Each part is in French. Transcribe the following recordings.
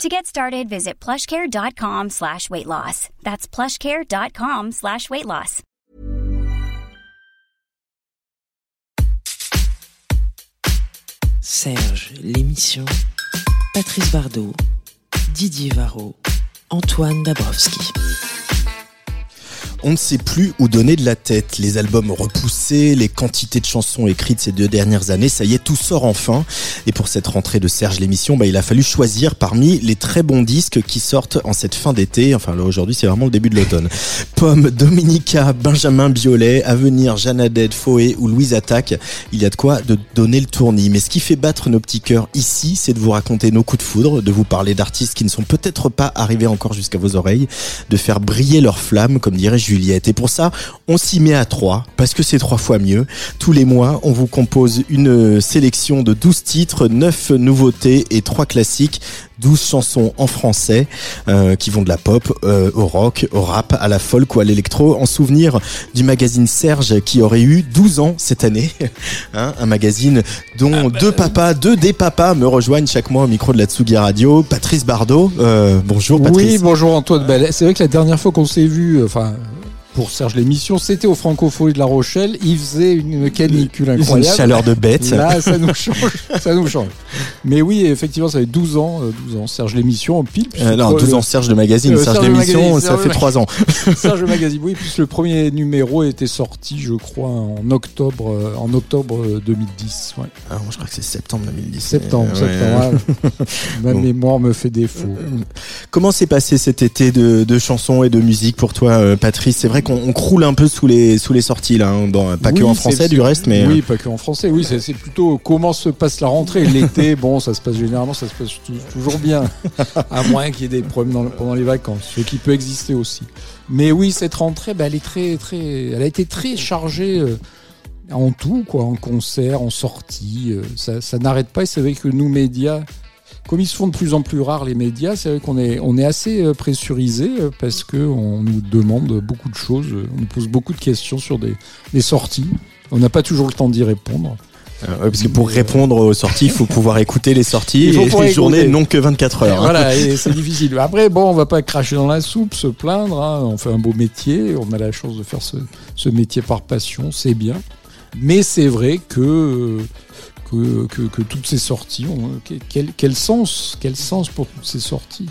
To get started, visit plushcare.com slash weight loss. That's plushcare.com slash weight loss. Serge, l'émission. Patrice Bardot, Didier Varro, Antoine Dabrowski. On ne sait plus où donner de la tête. Les albums repoussés, les quantités de chansons écrites ces deux dernières années, ça y est, tout sort enfin. Et pour cette rentrée de Serge l'émission, bah, il a fallu choisir parmi les très bons disques qui sortent en cette fin d'été. Enfin, là, aujourd'hui, c'est vraiment le début de l'automne. Pomme, Dominica, Benjamin Biolay, Avenir, Janadette, Foé ou Louise Attaque. Il y a de quoi de donner le tournis. Mais ce qui fait battre nos petits cœurs ici, c'est de vous raconter nos coups de foudre, de vous parler d'artistes qui ne sont peut-être pas arrivés encore jusqu'à vos oreilles, de faire briller leur flamme, comme dirait Et pour ça, on s'y met à trois, parce que c'est trois fois mieux. Tous les mois, on vous compose une sélection de 12 titres, 9 nouveautés et 3 classiques. 12 chansons en français euh, qui vont de la pop euh, au rock, au rap, à la folk ou à l'électro, en souvenir du magazine Serge qui aurait eu 12 ans cette année. Hein, un magazine dont deux papas, deux des papas me rejoignent chaque mois au micro de la Tsugi Radio. Patrice Bardot, euh, bonjour Patrice. Oui, bonjour Antoine. Ben, c'est vrai que la dernière fois qu'on s'est vu, enfin pour Serge l'émission, c'était au Francofolie de La Rochelle. Il faisait une canicule incroyable. Une chaleur de bête. Là, ça nous change. ça nous change. Mais oui, effectivement, ça fait 12 ans, 12 ans. Serge l'émission en pile. Euh, non, 12 ans Serge le magazine. Euh, Serge, l'émission, ça fait 3 ans. Serge le magazine, oui. Puis le premier numéro était sorti, je crois, en octobre, euh, en octobre 2010. Ouais. Ah, moi, je crois que c'est septembre 2010. Septembre, septembre. Ma bon. mémoire me fait défaut. Comment s'est passé cet été de, de, chansons et de musique pour toi, Patrice? C'est vrai qu'on croule un peu sous les sous les sorties là, hein, dans, pas oui, que en français du reste, mais oui, pas que en français. Oui, c'est plutôt comment se passe la rentrée. L'été, bon, ça se passe généralement, ça se passe toujours bien, à moins qu'il y ait des problèmes dans, pendant les vacances, ce qui peut exister aussi. Mais oui, cette rentrée, bah, elle est très très, elle a été très chargée. Euh, en tout, quoi, en concert, en sortie, euh, ça, ça n'arrête pas. Et c'est vrai que nous, médias, comme ils se font de plus en plus rares les médias, c'est vrai qu'on est, on est assez pressurisé parce que on nous demande beaucoup de choses, on nous pose beaucoup de questions sur des, des sorties. On n'a pas toujours le temps d'y répondre. Euh, parce que pour répondre aux sorties, il faut pouvoir écouter les sorties. Il faut et les écouter. journées n'ont que 24 heures. Et voilà, et c'est difficile. Après, bon, on va pas cracher dans la soupe, se plaindre. Hein. On fait un beau métier. On a la chance de faire ce, ce métier par passion, c'est bien. Mais c'est vrai que que, que, que, toutes ces sorties ont quel, quel, sens quel sens pour toutes ces sorties?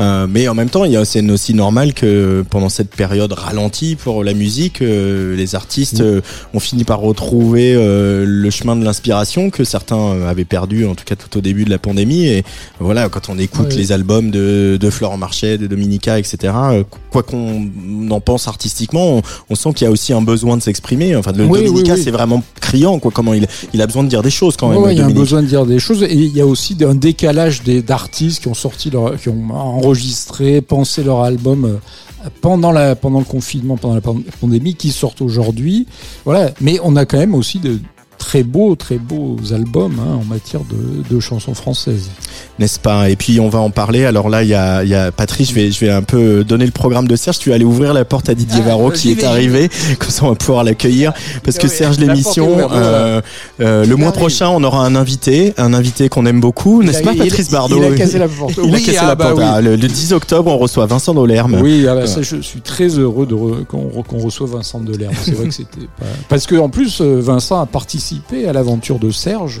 Euh, mais en même temps il c'est aussi normal que pendant cette période ralentie pour la musique euh, les artistes euh, ont fini par retrouver euh, le chemin de l'inspiration que certains avaient perdu en tout cas tout au début de la pandémie. Et voilà quand on écoute les albums de, de Florent Marchais de Dominica etc euh, quoi qu'on en pense artistiquement on, on sent qu'il y a aussi un besoin de s'exprimer. Enfin de Oui, Dominica c'est vraiment criant quoi comment il, il a besoin de dire des choses quand même Ouais, il y a un besoin de dire des choses et il y a aussi un décalage d'artistes qui ont sorti leur, qui ont enregistré, pensé leur album euh, pendant la pendant le confinement, pendant la pan- pandémie, qui sortent aujourd'hui. Voilà, mais on a quand même aussi de très beaux, très beaux albums hein, en matière de, de chansons françaises. n'est-ce pas? Et puis on va en parler. Alors là, il y a, il y a Patrice. Je vais, je vais un peu donner le programme de Serge. Tu vas aller ouvrir la porte à Didier Ah, Varro j'y qui est arrivé. Comme ça, on va pouvoir l'accueillir parce que Ah ouais, Serge l'émission. euh, euh, le mois prochain, on aura un invité, un invité qu'on aime beaucoup, n'est-ce pas, Patrice Bardot Il a cassé la porte. Il a Oui, cassé ah la bah porte. oui. Ah, le, le 10 octobre, on reçoit Vincent Dolerme. Oui, ah bah ça, je suis très heureux re- qu'on re- qu'on reçoive Vincent Delerme. C'est vrai que c'était pas... Parce que en plus, euh, Vincent a participé à l'aventure de Serge.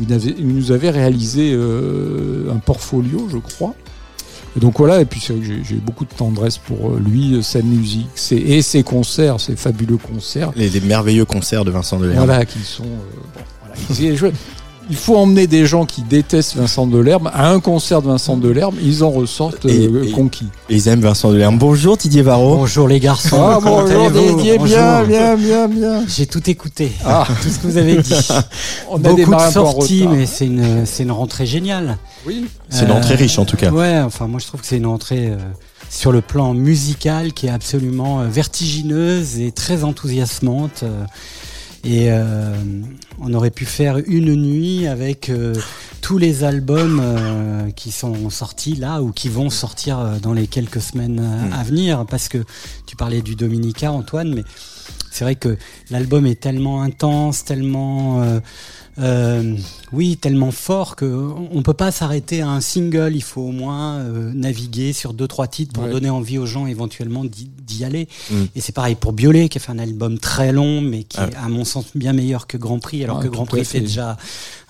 Il, avait- il nous avait réalisé euh, un portfolio, je crois. Et donc voilà, et puis c'est vrai que j'ai- beaucoup de tendresse pour euh, lui, euh, sa musique, ses, et ses concerts, ses fabuleux concerts. Les, les merveilleux concerts de Vincent Dolerme. Voilà, qui sont. euh, bon, voilà, il faut emmener des gens qui détestent Vincent Delerme à un concert de Vincent Delerme, ils en ressortent Et- euh, et- conquis. Et ils aiment Vincent Delerme. Bonjour Didier Varro. Bonjour les garçons. Ah Comment bonjour Didier, bien, Bonjour. bien, bien, bien. J'ai tout écouté, Ah. tout ce que vous avez dit. On a Beaucoup de sorties, mais c'est une, c'est une rentrée géniale. Oui. C'est une Euh, entrée riche en tout cas. Ouais, enfin moi je trouve que c'est une entrée euh, sur le plan musical qui est absolument euh, vertigineuse et très enthousiasmante. Et euh, on aurait pu faire une nuit avec euh, tous les albums euh, qui sont sortis là ou qui vont sortir euh, dans les quelques semaines Mm. à venir. Parce que tu parlais du Dominica, Antoine, mais c'est vrai que l'album est tellement intense, tellement euh, euh, oui, tellement fort que on peut pas s'arrêter à un single. Il faut au moins euh, naviguer sur deux trois titres pour Ouais. donner envie aux gens éventuellement d'y aller. Mm. Et c'est pareil pour Biolay qui a fait un album très long, mais qui Ah. est à mon sens bien meilleur que Grand Prix, alors Ah, que Grand Prix fait. fait déjà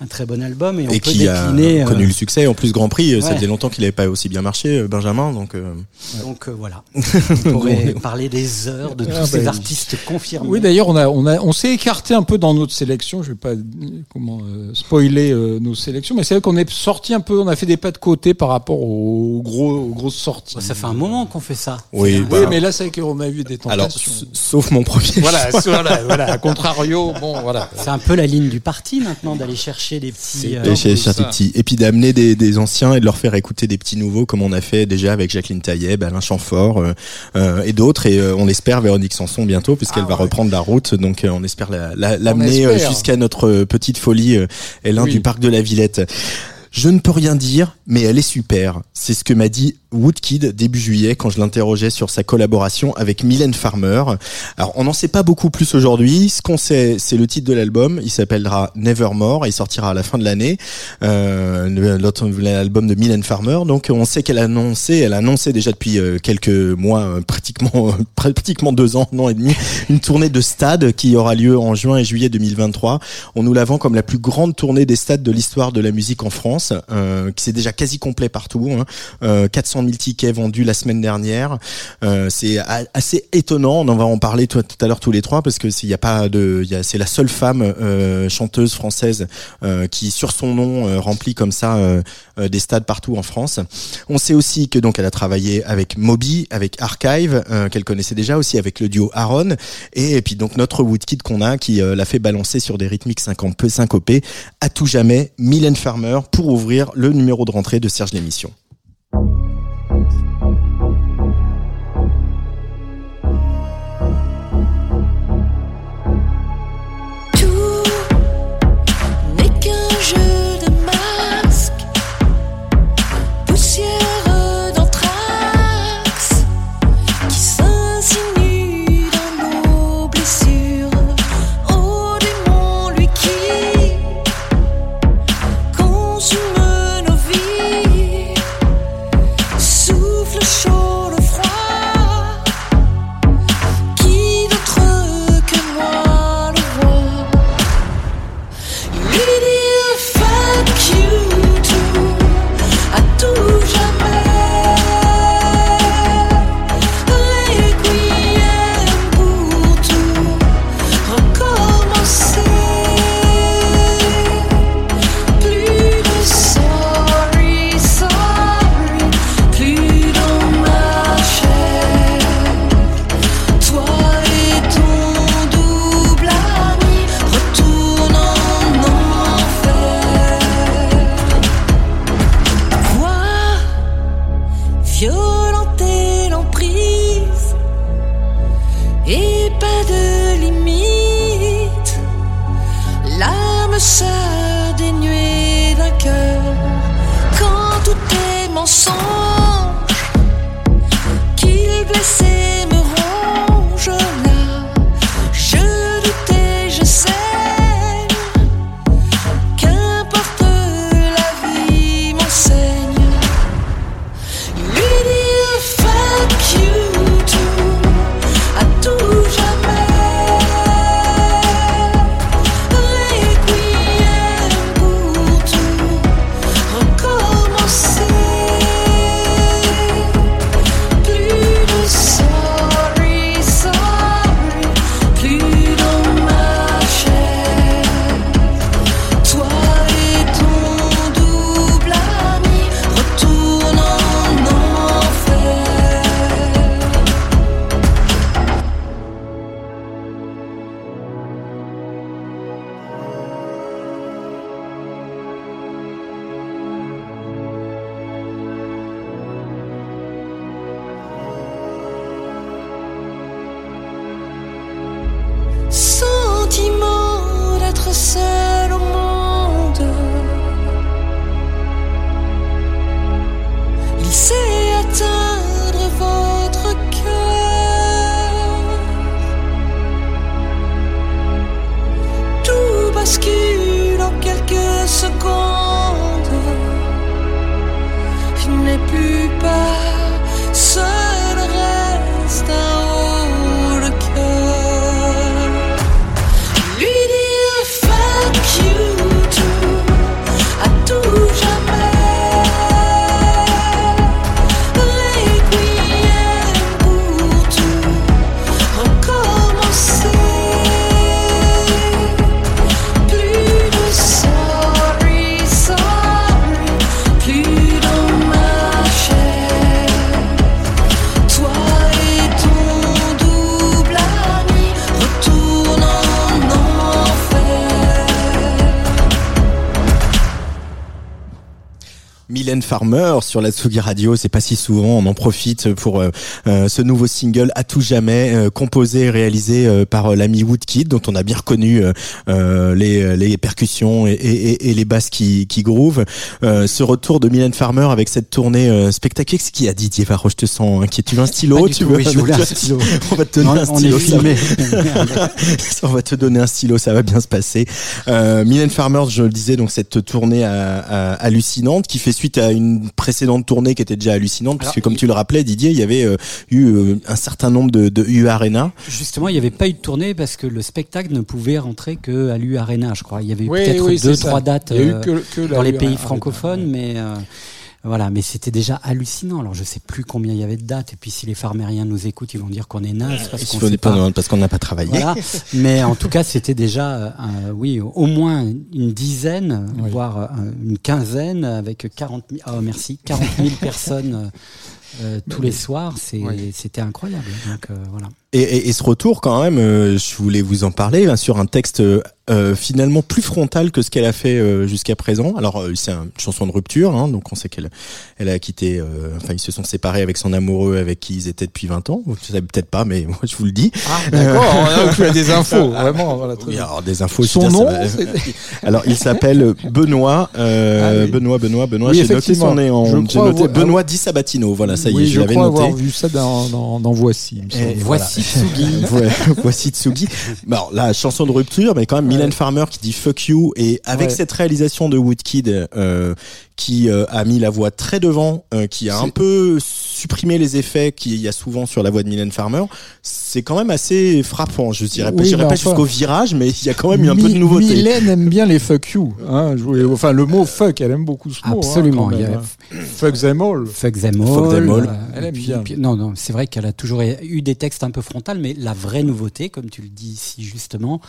un très bon album et on Et peut qui a décliner. euh, connu le succès. En plus, Grand Prix, euh, ça ouais. faisait longtemps qu'il n'avait pas aussi bien marché, Benjamin. Donc, euh, donc euh, voilà, on pourrait parler des heures de tous Ah, ces bah, artistes confirmés. Oui, d'ailleurs, on a, on a, on s'est écarté un peu dans notre sélection. Je vais pas, comment, euh, spoiler euh, nos sélections, mais c'est vrai qu'on est sorti un peu, on a fait des pas de côté par rapport aux gros, aux grosses sorties. Ça fait un moment qu'on fait ça. Oui, bah, Oui, mais là, c'est vrai qu'on a vu des alors, tentations. s- sauf mon premier. voilà, choix. voilà, voilà. À contrario, bon, voilà. C'est un peu la ligne du parti maintenant d'aller chercher des petits. Euh, ça. tes petits. Et puis d'amener des, des anciens et de leur faire écouter des petits nouveaux, comme on a fait déjà avec Jacqueline Tailleb, Alain Chamfort euh, euh, et d'autres. Et euh, on espère Véronique Sanson bientôt, puisqu'elle Ah va ouais. reprendre la route. Donc euh, on espère la- la- l'amener jusqu'à notre petite folie, euh, Oui. du parc de la Villette. Je ne peux rien dire, mais elle est super. C'est ce que m'a dit Woodkid début juillet quand je l'interrogeais sur sa collaboration avec Mylène Farmer. Alors, on n'en sait pas beaucoup plus aujourd'hui. Ce qu'on sait, c'est le titre de l'album. Il s'appellera Nevermore et il sortira à la fin de l'année. Euh, l'album de Mylène Farmer. Donc, on sait qu'elle a annoncé, elle a annoncé déjà depuis euh, quelques mois, euh, pratiquement, pratiquement deux ans, non et demi, une tournée de stade qui aura lieu en juin et juillet 2023. On nous la vend comme la plus grande tournée des stades de l'histoire de la musique en France, euh, qui c'est déjà quasi complet partout. Hein. Euh, 400 000 tickets vendus la semaine dernière. Euh, c'est assez étonnant. On en va en parler tout, tout à l'heure tous les trois parce que s'il y a pas de, c'est la seule femme euh, chanteuse française euh, qui, sur son nom, euh, remplit comme ça euh, euh, des stades partout en France. On sait aussi que donc elle a travaillé avec Moby, avec Archive, euh, qu'elle connaissait déjà aussi avec le duo Aaron, et, puis donc notre Woodkid qu'on a qui euh, l'a fait balancer sur des rythmiques 50 peu syncopés à tout jamais Mylène Farmer pour ouvrir le numéro de rentrée de Serge l'émission. Mylène Farmer sur la Tsugi Radio. C'est pas si souvent, on en profite pour euh, euh, ce nouveau single à tout jamais, euh, composé et réalisé euh, par euh, l'ami Woodkid, dont on a bien reconnu euh, les, les percussions et, et, et les basses qui, qui groove. Euh, ce retour de Mylène Farmer avec cette tournée spectaculaire. Ce qui a Didier Varro, je te sens inquiet. Tu veux un stylo Tu veux oui, je voulais un stylo. On va te donner Non, un stylo. on va te donner un stylo, ça va bien se passer. Euh, Mylène Farmer, je le disais, donc cette tournée à- à- hallucinante qui fait suite à une précédente tournée qui était déjà hallucinante, puisque Alors, comme il- tu le rappelais, Didier, il y avait euh, eu euh, un certain nombre de, de U Arena. Justement, il n'y avait pas eu de tournée parce que le spectacle ne pouvait rentrer que à l'U Arena, je crois. Il y avait eu Oui, peut-être oui, deux, trois dates euh, que, que la dans les pays Arena. francophones, mais euh, voilà. Mais c'était déjà hallucinant. Alors, je sais plus combien il y avait de dates. Et puis, si les farmériens nous écoutent, ils vont dire qu'on est naze parce qu'on sait pas. dépendre, parce qu'on n'a pas travaillé. Voilà. Mais en tout cas, c'était déjà, euh, oui, au moins une dizaine, Oui. voire euh, une quinzaine, avec 40 000, oh, merci, 40 000 personnes euh, tous les soirs. Oui. C'était incroyable. Donc euh, voilà. Et, et, et ce retour, quand même, euh, je voulais vous en parler hein, sur un texte euh, euh, finalement plus frontal que ce qu'elle a fait euh, jusqu'à présent. Alors, euh, c'est une chanson de rupture, hein, donc on sait qu'elle elle a quitté. euh, enfin, ils se sont séparés avec son amoureux, avec qui ils étaient depuis 20 ans. Vous savez peut-être pas, mais moi je vous le dis. Ah, d'accord. Tu as des infos, vraiment. Voilà, Oui, alors des infos. Son nom, va- Alors, il s'appelle Benoît, euh, Ah oui. Benoît, Benoît, Benoît. Oui, J'ai noté son nom. Je J'ai crois noté avoir- Benoît Di Sabatino. Voilà, ça y est, oui, je, je l'avais noté. avoir vu ça dans, dans, dans Voici. me. Et Voici Tsugi. Ouais, voici Tsugi. Bon, alors, la chanson de rupture, mais quand même Mylène Farmer qui dit fuck you et avec cette réalisation de Woodkid euh, qui euh, a mis la voix très devant, euh, qui a un peu supprimé les effets qu'il y a souvent sur la voix de Mylène Farmer, c'est quand même assez frappant. Je dirais, Oui, j'irais mais pas enfin- jusqu'au virage, mais il y a quand même eu un peu de nouveauté. Mylène aime bien les fuck you. Hein, je voulais- enfin, le mot fuck, elle aime beaucoup ce mot. hein, Absolument. hein. Fuck them all. Fuck them all. Fuck them all. Elle aime puis- bien. puis- non, non, c'est vrai qu'elle a toujours eu des textes un peu frontales, mais la vraie nouveauté, comme tu le dis ici justement,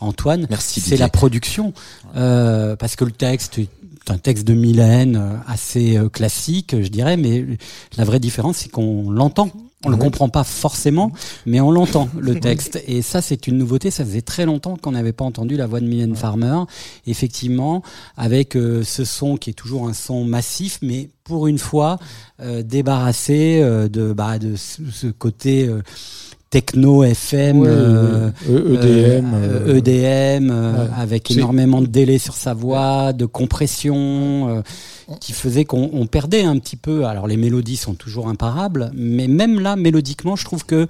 Antoine, Merci, c'est la production. Euh, parce que le texte est un texte de Mylène euh, assez euh, classique, je dirais, mais la vraie différence, c'est qu'on l'entend. On le comprend pas forcément, mais on l'entend le texte. Et ça, c'est une nouveauté. Ça faisait très longtemps qu'on n'avait pas entendu la voix de Mylène Farmer. Effectivement, avec euh, ce son qui est toujours un son massif, mais pour une fois euh, débarrassé euh, de bah, de ce, ce côté euh, techno FM. Ouais, euh, EDM. euh, EDM, euh, ouais. avec énormément de délai sur sa voix, de compression, euh, qui faisait qu'on on perdait un petit peu. Alors les mélodies sont toujours imparables, mais même là, mélodiquement, je trouve que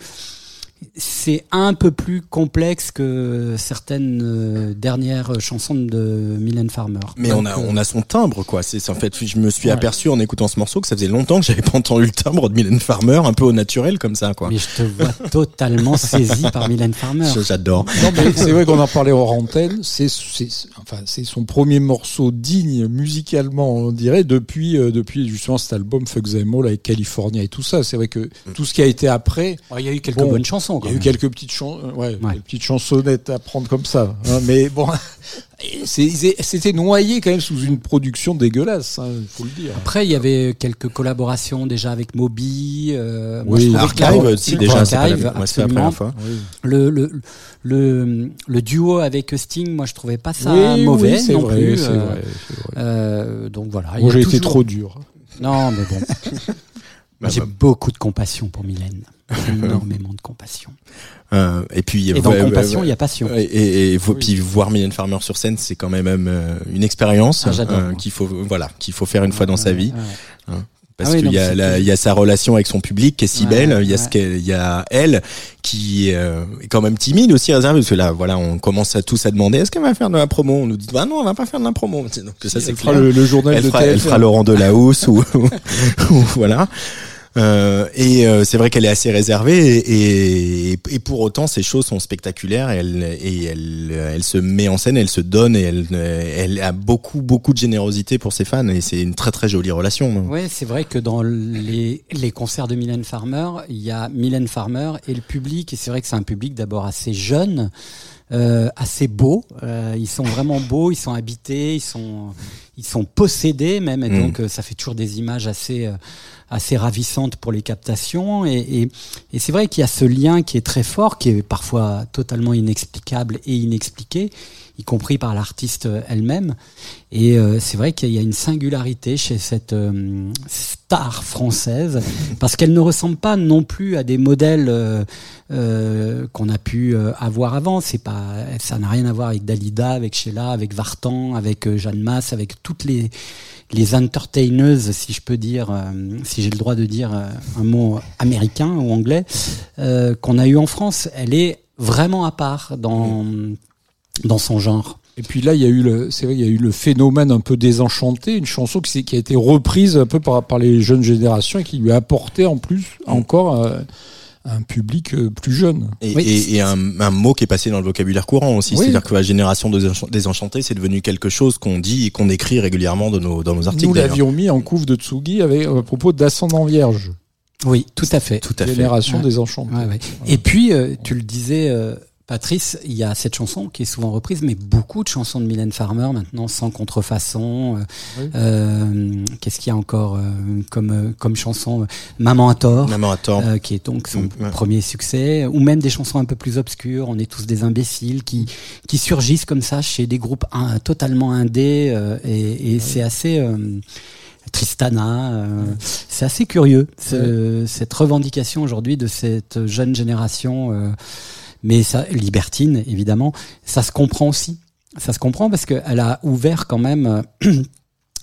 c'est un peu plus complexe que certaines euh, dernières chansons de Mylène Farmer. Mais Donc, on a, euh, on a son timbre, quoi. C'est en fait, je me suis aperçu en écoutant ce morceau que ça faisait longtemps que j'avais pas entendu le timbre de Mylène Farmer, un peu au naturel comme ça, quoi. Mais je te vois totalement saisi par Mylène Farmer. J'adore. Non, mais c'est vrai qu'on en parlait hors antenne. C'est, c'est, enfin, c'est son premier morceau digne musicalement, on dirait, depuis, euh, depuis justement cet album Fuck Them All avec California et tout ça. C'est vrai que tout ce qui a été après, Il y a eu quelques Bon, bonnes chansons. Il Quand y a eu quelques petites, chan- euh, ouais, Ouais. des petites chansonnettes à prendre comme ça. hein, mais bon, c'était noyé quand même sous une production dégueulasse, il faut le dire. Après, il y avait quelques collaborations déjà avec Moby. Euh, moi, Oui. que Archive, aussi, déjà, la, Archive, absolument. fois. Le, le, le, le duo avec Sting, moi, je trouvais pas ça oui, mauvais oui, non vrai, plus. euh, vrai, c'est vrai. euh, donc voilà. Moi, a j'ai été trop dur. Non, mais bon. Bah, j'ai bah. beaucoup de compassion pour Mylène. Énormément de compassion. Euh, et puis, Et dans ouais, compassion, il y a passion. Et, et, et faut- Oui. puis voir Mylène Farmer sur scène, c'est quand même euh, une expérience Ah, euh, qu'il faut, voilà, qu'il faut faire une fois dans sa vie. Parce Ah oui, qu'il y a, y sa relation avec son public qui est si Ouais, belle. Il y a ouais. ce qu'elle, il y a elle qui euh, est quand même timide aussi réservée parce que là, voilà, on commence à tous à demander est-ce qu'elle va faire de la promo? On nous dit bah non, on va pas faire de la promo. Donc ça c'est Elle fera le, le journal elle de fera, elle TF1. fera Laurent Delahousse ou, ou voilà. Euh, et euh, c'est vrai qu'elle est assez réservée et, et, et pour autant ces choses sont spectaculaires et elle, et elle, elle se met en scène, elle se donne et elle, elle a beaucoup beaucoup de générosité pour ses fans et c'est une très très jolie relation. Oui, c'est vrai que dans les, les concerts de Mylène Farmer, il y a Mylène Farmer et le public, et c'est vrai que c'est un public d'abord assez jeune, euh, assez beau. Euh, ils sont vraiment beaux, ils sont habités, ils sont, ils sont possédés même, et Mm. donc euh, ça fait toujours des images assez, euh, assez ravissante pour les captations. Et, et, et c'est vrai qu'il y a ce lien qui est très fort, qui est parfois totalement inexplicable et inexpliqué y compris par l'artiste elle-même. Et euh, c'est vrai qu'il y a une singularité chez cette euh, star française, parce qu'elle ne ressemble pas non plus à des modèles euh, qu'on a pu avoir avant. C'est pas, ça n'a rien à voir avec Dalida, avec Sheila, avec Vartan, avec Jeanne Masse, avec toutes les les entertainers, si je peux dire, si j'ai le droit de dire un mot américain ou anglais, qu'on a eu en France. Elle est vraiment à part dans dans son genre. Et puis là, il y a eu le, c'est vrai, il y a eu le phénomène un peu désenchanté, une chanson qui, a été reprise un peu par, par les jeunes générations et qui lui a apporté en plus encore euh, un public euh, plus jeune. Et, Oui. et- et un, un mot qui est passé dans le vocabulaire courant aussi. Oui. C'est-à-dire que la génération des Encha- des enchantés, c'est devenu quelque chose qu'on dit et qu'on écrit régulièrement dans nos, dans nos articles. Nous l'avions mis en couve de Tsugi avec, à propos d'Ascendant Vierge, Oui, tout à fait. Tout à fait. génération Ouais. des enchantés. Ouais, ouais. Et puis, euh, tu le disais, euh, Patrice, il y a cette chanson qui est souvent reprise, mais beaucoup de chansons de Mylène Farmer maintenant, sans contrefaçon. euh, Oui. euh, Qu'est-ce qu'il y a encore euh, comme, euh, comme chanson Maman à tort. Maman, attends. euh, qui est donc son Mm, premier succès, ou même des chansons un peu plus obscures, on est tous des imbéciles, qui, qui surgissent comme ça chez des groupes un- totalement indés, euh, et, et c'est assez... euh, Tristana, euh, c'est assez curieux ce- cette revendication aujourd'hui de cette jeune génération, euh, mais ça libertine évidemment, ça se comprend aussi. Ça se comprend parce qu'elle a ouvert quand même euh,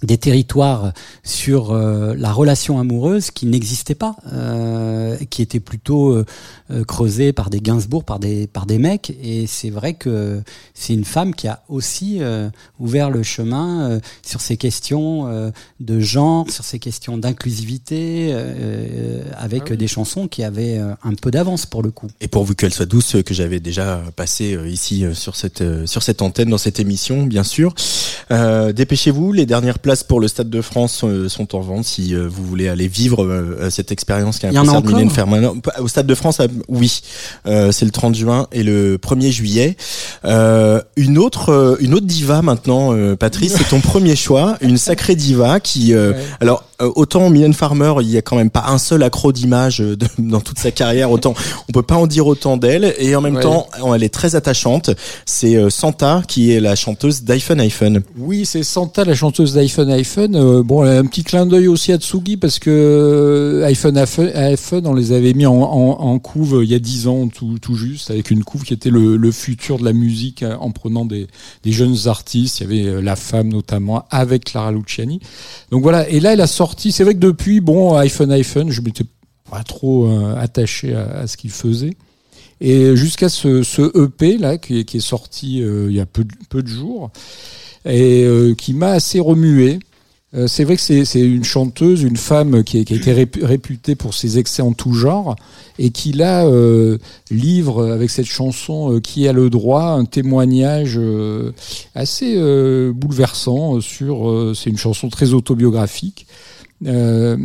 des territoires sur euh, la relation amoureuse qui n'existaient pas, euh, qui étaient plutôt euh, euh, creusés par des Gainsbourg, par des par des mecs. Et c'est vrai que c'est une femme qui a aussi euh, ouvert le chemin euh, sur ces questions euh, de genre, sur ces questions d'inclusivité, euh, avec des chansons qui avaient un peu d'avance pour le coup. Et pourvu qu'elle soit douce, que j'avais déjà passé ici euh, sur cette euh, sur cette antenne dans cette émission, bien sûr. Euh, Dépêchez-vous, les dernières places pour le Stade de France euh, sont en vente si euh, vous voulez aller vivre euh, cette expérience qui est un concert de Mylène Farmer. Au Stade de France, oui, Euh, c'est le 30 juin et le 1er juillet. Euh, une autre une autre diva maintenant, euh, Patrice, c'est ton premier choix, une sacrée diva qui euh, Ouais. alors autant Mylène Farmer, il y a quand même pas un seul accro d'image dans toute sa carrière, autant on peut pas en dire autant d'elle et en même Ouais. temps elle est très attachante. C'est Santa qui est la chanteuse d'iPhone iPhone. Oui, c'est Santa, la chanteuse d'iPhone iPhone. Euh, bon, un petit clin d'œil aussi à Tsugi parce que euh, iPhone iPhone, on les avait mis en, couve euh, il y a dix ans tout, juste, avec une couve qui était le, le futur de la musique en prenant des, des jeunes artistes. Il y avait La Femme notamment avec Clara Luciani. Donc voilà, et là elle a sorti, c'est vrai que depuis, bon, iPhone iPhone, je m'étais pas trop attaché à, ce qu'il faisait. Et jusqu'à ce, ce EP là qui est, qui est sorti il y a peu, peu de jours et euh, qui m'a assez remué. Euh, c'est vrai que c'est une chanteuse, une femme qui, a- qui a été répu- réputée pour ses excès en tout genre et qui là euh, livre avec cette chanson qui a le droit un témoignage assez bouleversant sur. c'est une chanson très autobiographique. Euh,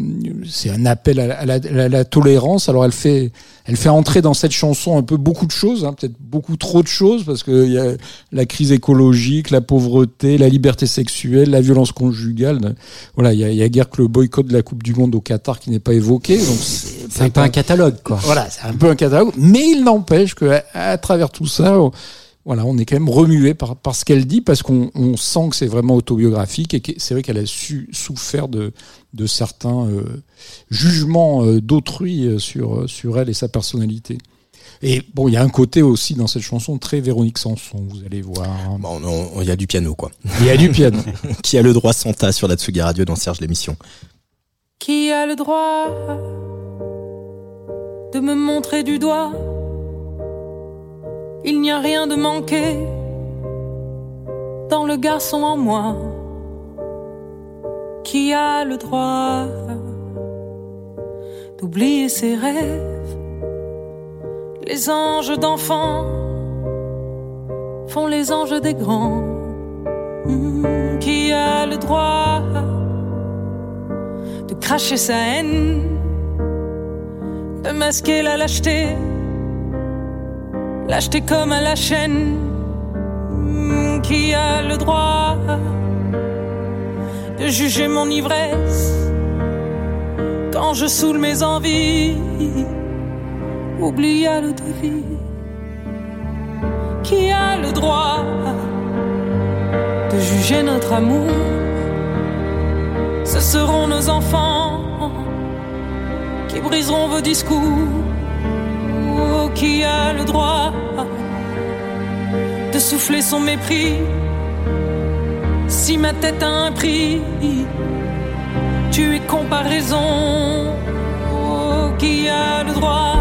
c'est un appel à la, à la- à la tolérance. Alors elle fait, elle fait entrer dans cette chanson un peu beaucoup de choses, hein, peut-être beaucoup trop de choses, parce qu'il y a la crise écologique, la pauvreté, la liberté sexuelle, la violence conjugale. Voilà, il y a, y a guère que le boycott de la Coupe du Monde au Qatar qui n'est pas évoqué. Donc c'est C'est un peu un catalogue, quoi. voilà, c'est un peu un catalogue, mais il n'empêche que à, à travers tout ça, on- voilà, on est quand même remué par, par ce qu'elle dit parce qu'on on sent que c'est vraiment autobiographique et que c'est vrai qu'elle a su, souffert de, de certains euh, jugements euh, d'autrui euh, sur, sur elle et sa personnalité. Et bon, il y a un côté aussi dans cette chanson très Véronique Sanson, vous allez voir. Bon, on- il y a du piano quoi. Il y a du piano. qui a le droit Santa sur la Tsugi Radio dans Serge l'émission. Qui a le droit de me montrer du doigt Il n'y a rien de manqué dans le garçon en moi. Qui a le droit d'oublier ses rêves Les anges d'enfants font les anges des grands. Hmm, Qui a le droit de cracher sa haine, de masquer la lâcheté, lâcheté comme à la chaîne, Hmm, qui a le droit de juger mon ivresse quand je saoule mes envies? Oublie le vie. Qui a le droit de juger notre amour? Ce seront nos enfants qui briseront vos discours. Qui a le droit de souffler son mépris. Si ma tête a un prix, tu es comparaison. qui a le droit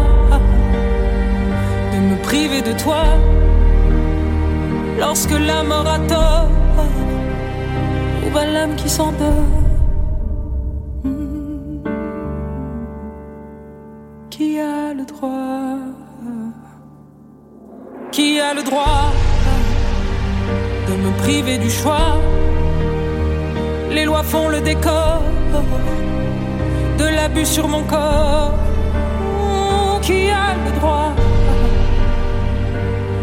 de me priver de toi? Lorsque la mort a tort Où va l'âme qui s'endort Qui a le droit? Qui a le droit de me priver du choix? Les lois font le décor de l'abus sur mon corps. Qui a le droit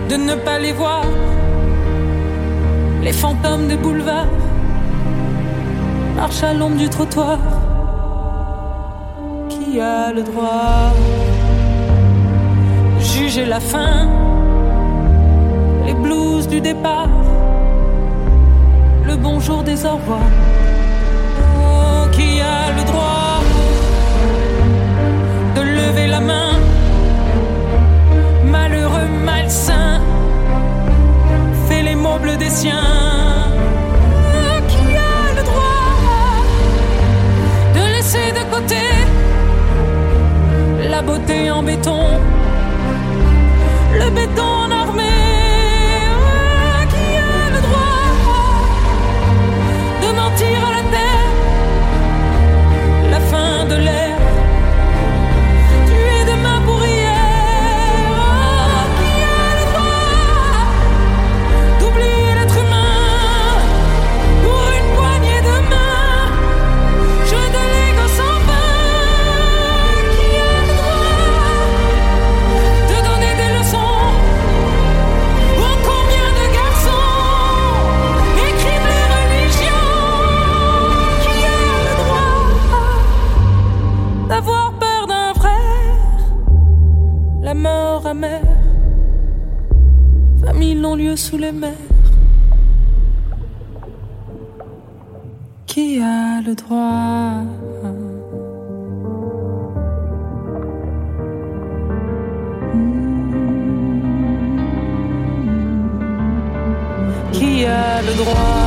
de ne pas les voir? Les fantômes des boulevards marchent à l'ombre du trottoir. Qui a le droit juger la fin, les blues du départ, le bonjour des au revoir qui a le droit de lever la main? Malheureux, malsain, fait les meubles des siens. Beauté en béton, le béton sous les mers. Qui a le droit? Qui a le droit?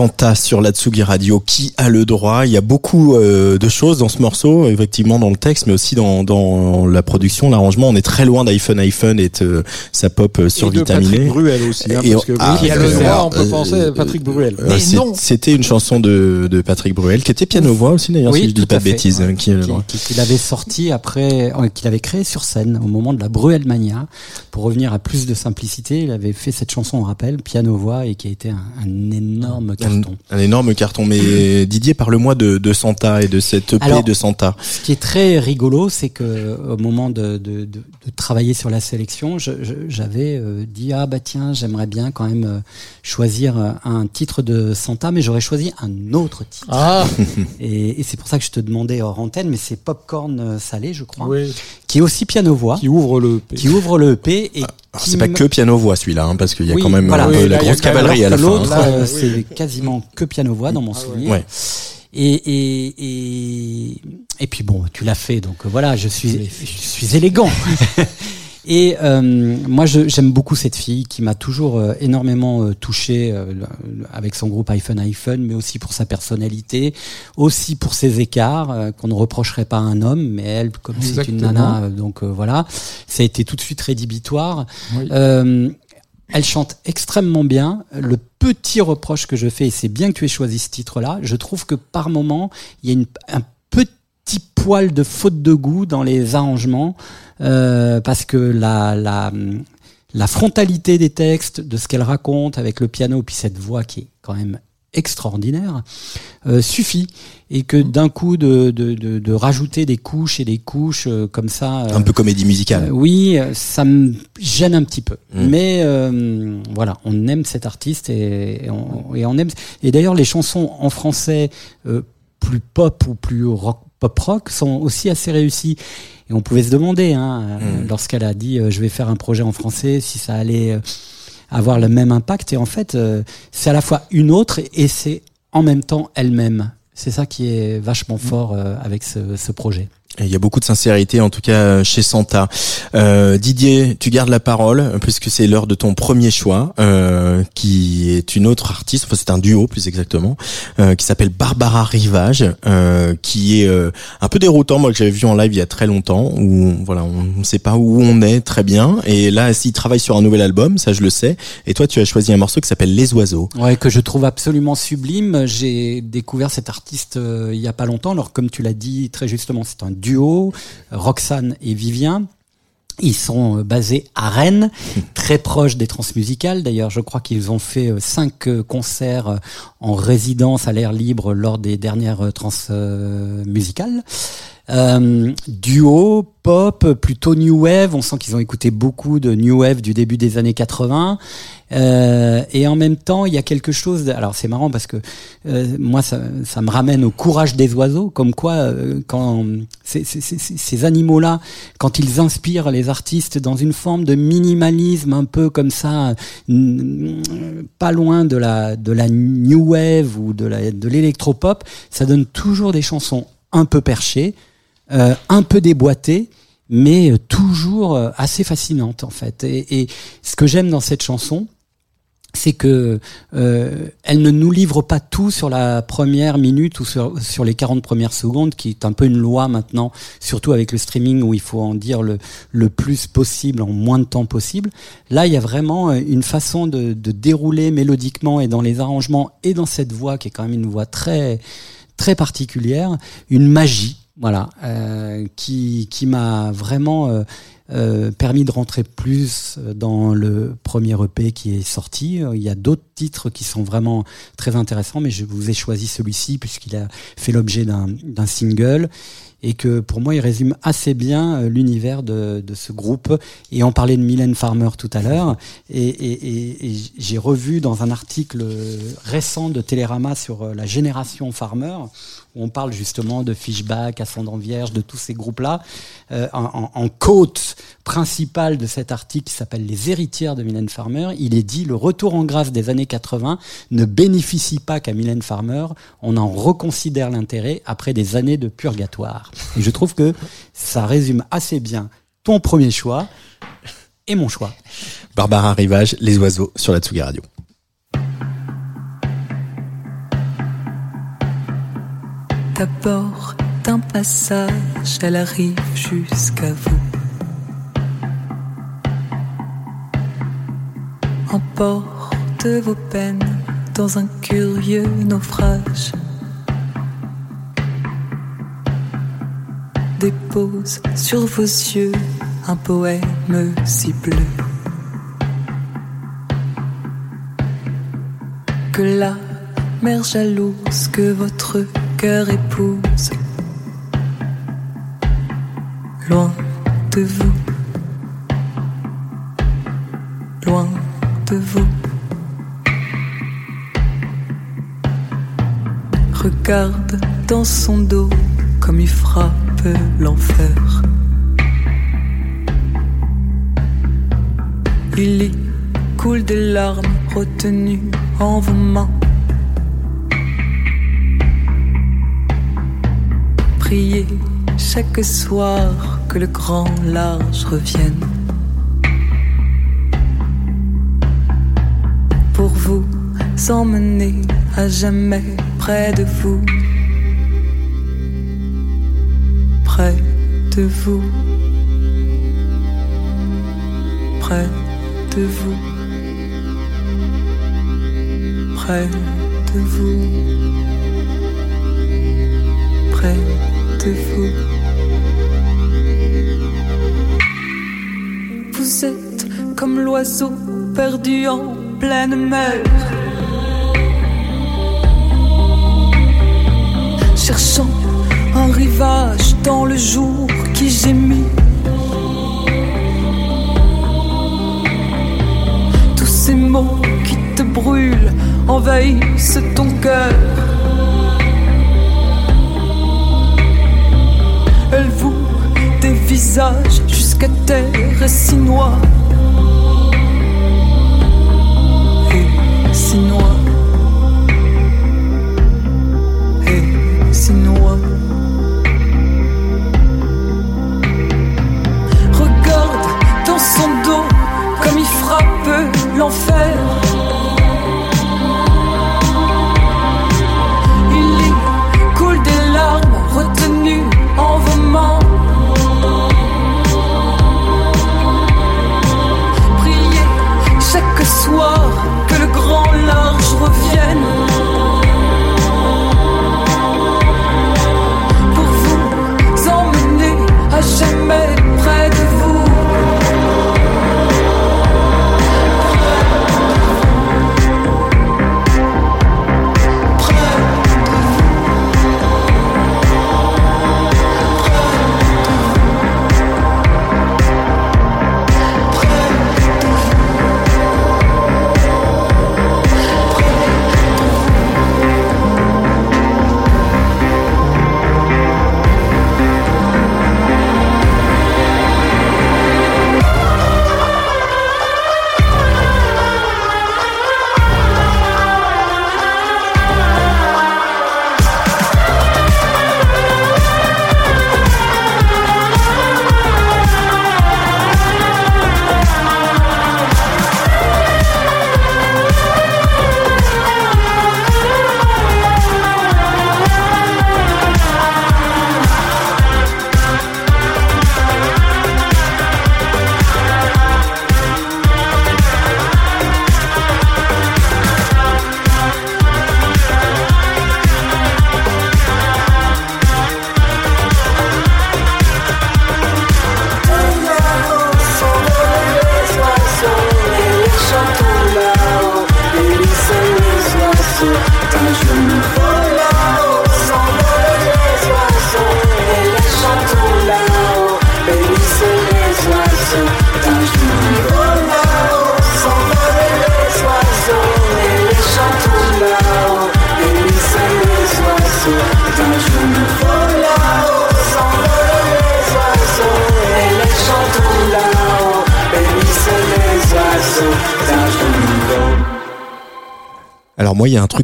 Santa sur la Tsugi Radio. Qui a le droit Il y a beaucoup euh, de choses dans ce morceau, effectivement dans le texte, mais aussi dans, dans la production, l'arrangement. On est très loin d'iPhone iPhone et de sa pop euh, survitaminée. Et de Patrick Bruel aussi, hein, Et parce que ah, qui a le euh, droit, on peut euh, penser à Patrick Bruel. Euh, Mais c'est- non C'était une chanson de, de Patrick Bruel, qui était piano-voix aussi d'ailleurs, si je dis pas de bêtises. ouais. hein, qui a le Qui- droit. qui- qu'il avait sorti après, euh, qu'il avait créé sur scène au moment de la Bruelmania. Pour revenir à plus de simplicité, il avait fait cette chanson, on rappelle, piano-voix, et qui a été un, un énorme carton. Un, un énorme carton. Mais Didier, parle-moi de, de Santa et de cette EP Alors, de Santa. Ce qui est très rigolo, c'est que au moment de, de, de, de travailler sur la sélection, j'avais euh, dit ah bah tiens, j'aimerais bien quand même euh, choisir euh, un titre de Santa, mais j'aurais choisi un autre titre. Ah, Et, et c'est pour ça que je te demandais hors antenne, mais c'est Popcorn Salé, je crois, oui. Qui est aussi piano-voix, Qui ouvre le P. qui ouvre le EP et Alors, qui c'est pas que piano-voix celui-là, hein, parce qu'il y a Oui, quand même voilà. un Oui, peu là, la grosse cavalerie à la fin. L'autre, hein. euh, oui. c'est quasiment que piano-voix dans mon Ah ouais. souvenir. Ouais. Et, et, et, et puis bon, tu l'as fait, donc euh, voilà, je suis, je suis élégant. et euh, moi, j'aime beaucoup cette fille qui m'a toujours euh, énormément euh, touché euh, avec son groupe iPhone iPhone, mais aussi pour sa personnalité, aussi pour ses écarts euh, qu'on ne reprocherait pas à un homme, mais elle, comme c'est une nana, euh, donc euh, voilà, ça a été tout de suite rédhibitoire. Oui. Euh, Elle chante extrêmement bien. Le petit reproche que je fais, et c'est bien que tu aies choisi ce titre-là, je trouve que par moment, il y a une, un petit poil de faute de goût dans les arrangements, euh, parce que la, la, la frontalité des textes, de ce qu'elle raconte avec le piano, puis cette voix qui est quand même extraordinaire, euh, suffit. Et que d'un coup de, de, de, de, rajouter des couches et des couches euh, comme ça... un peu comédie musicale. Euh, oui, ça me gêne un petit peu. Mm. Mais euh, voilà, on aime cet artiste et, et, on, et on, aime... Et d'ailleurs, les chansons en français plus pop ou plus rock, pop rock sont aussi assez réussies. Et on pouvait se demander, hein, mm. lorsqu'elle a dit je vais faire un projet en français, si ça allait avoir le même impact. Et en fait, euh, c'est à la fois une autre et c'est en même temps elle-même. C'est ça qui est vachement fort euh, avec ce, ce projet. Il y a beaucoup de sincérité, en tout cas chez Santa. Euh, Didier, tu gardes la parole puisque c'est l'heure de ton premier choix, euh, qui est une autre artiste. Enfin, c'est un duo plus exactement, euh, qui s'appelle Barbara Rivage, euh, qui est euh, un peu déroutant. Moi, que j'avais vu en live il y a très longtemps, où voilà, on ne sait pas où on est très bien. Et là, s'il travaille sur un nouvel album, ça je le sais. Et toi, tu as choisi un morceau qui s'appelle Les Oiseaux. Ouais, que je trouve absolument sublime. J'ai découvert cet artiste euh, il y a pas longtemps. Alors, comme tu l'as dit très justement, c'est un duo, Roxane et Vivien. Ils sont euh, basés à Rennes, très proches des transmusicales. D'ailleurs, je crois qu'ils ont fait euh, cinq euh, concerts en résidence à l'air libre lors des dernières transmusicales. Euh, duo, pop, plutôt new wave. On sent qu'ils ont écouté beaucoup de new wave du début des années 80. Euh, et en même temps, il y a quelque chose. De, alors c'est marrant parce que euh, moi, ça, ça, me ramène au courage des oiseaux, comme quoi euh, quand ces, animaux-là, quand ils inspirent les artistes dans une forme de minimalisme, un peu comme ça, pas loin de la de la new wave ou de la de l'électropop, ça donne toujours des chansons un peu perchées euh, un peu déboîtée, mais euh, toujours euh, assez fascinante en fait. Et, et ce que j'aime dans cette chanson, c'est que euh, elle ne nous livre pas tout sur la première minute ou sur, sur les 40 premières secondes, qui est un peu une loi maintenant, surtout avec le streaming où il faut en dire le, le plus possible en moins de temps possible. Là, il y a vraiment une façon de, de dérouler mélodiquement et dans les arrangements et dans cette voix qui est quand même une voix très très particulière, une magie voilà, euh, qui, qui m'a vraiment euh, euh, permis de rentrer plus dans le premier EP qui est sorti. Il y a d'autres titres qui sont vraiment très intéressants, mais je vous ai choisi celui-ci puisqu'il a fait l'objet d'un single et que pour moi il résume assez bien l'univers de, de, ce groupe. Et on parlait de Mylène Farmer tout à l'heure, et, et, et j'ai revu dans un article récent de Télérama sur la génération Farmer, où on parle justement de Fishback, Ascendant Vierge, de tous ces groupes-là, euh, en, en, côte principale de cet article qui s'appelle Les héritières de Mylène Farmer, il est dit le retour en grâce des années 80 ne bénéficie pas qu'à Mylène Farmer, on en reconsidère l'intérêt après des années de purgatoire. Et je trouve que ça résume assez bien ton premier choix et mon choix. Barbara Rivage, Les Oiseaux sur la Tsugi Radio. D'abord d'un passage, elle arrive jusqu'à vous. Emporte vos peines dans un curieux naufrage. Dépose sur vos yeux un poème si bleu que la mer jalouse que votre cœur épouse. Loin de vous, loin de vous. Regarde dans son dos comme il frappe l'enfer. Il y coule des larmes retenues en vos mains. Chaque soir que le grand large revienne. Pour vous emmener à jamais près de vous. Près de vous. Près de vous. près de vous, Vous êtes comme l'oiseau perdu en pleine mer. Cherchant un rivage dans le jour qui gémit. Tous ces mots qui te brûlent envahissent ton cœur. Des visages jusqu'à terre si noir.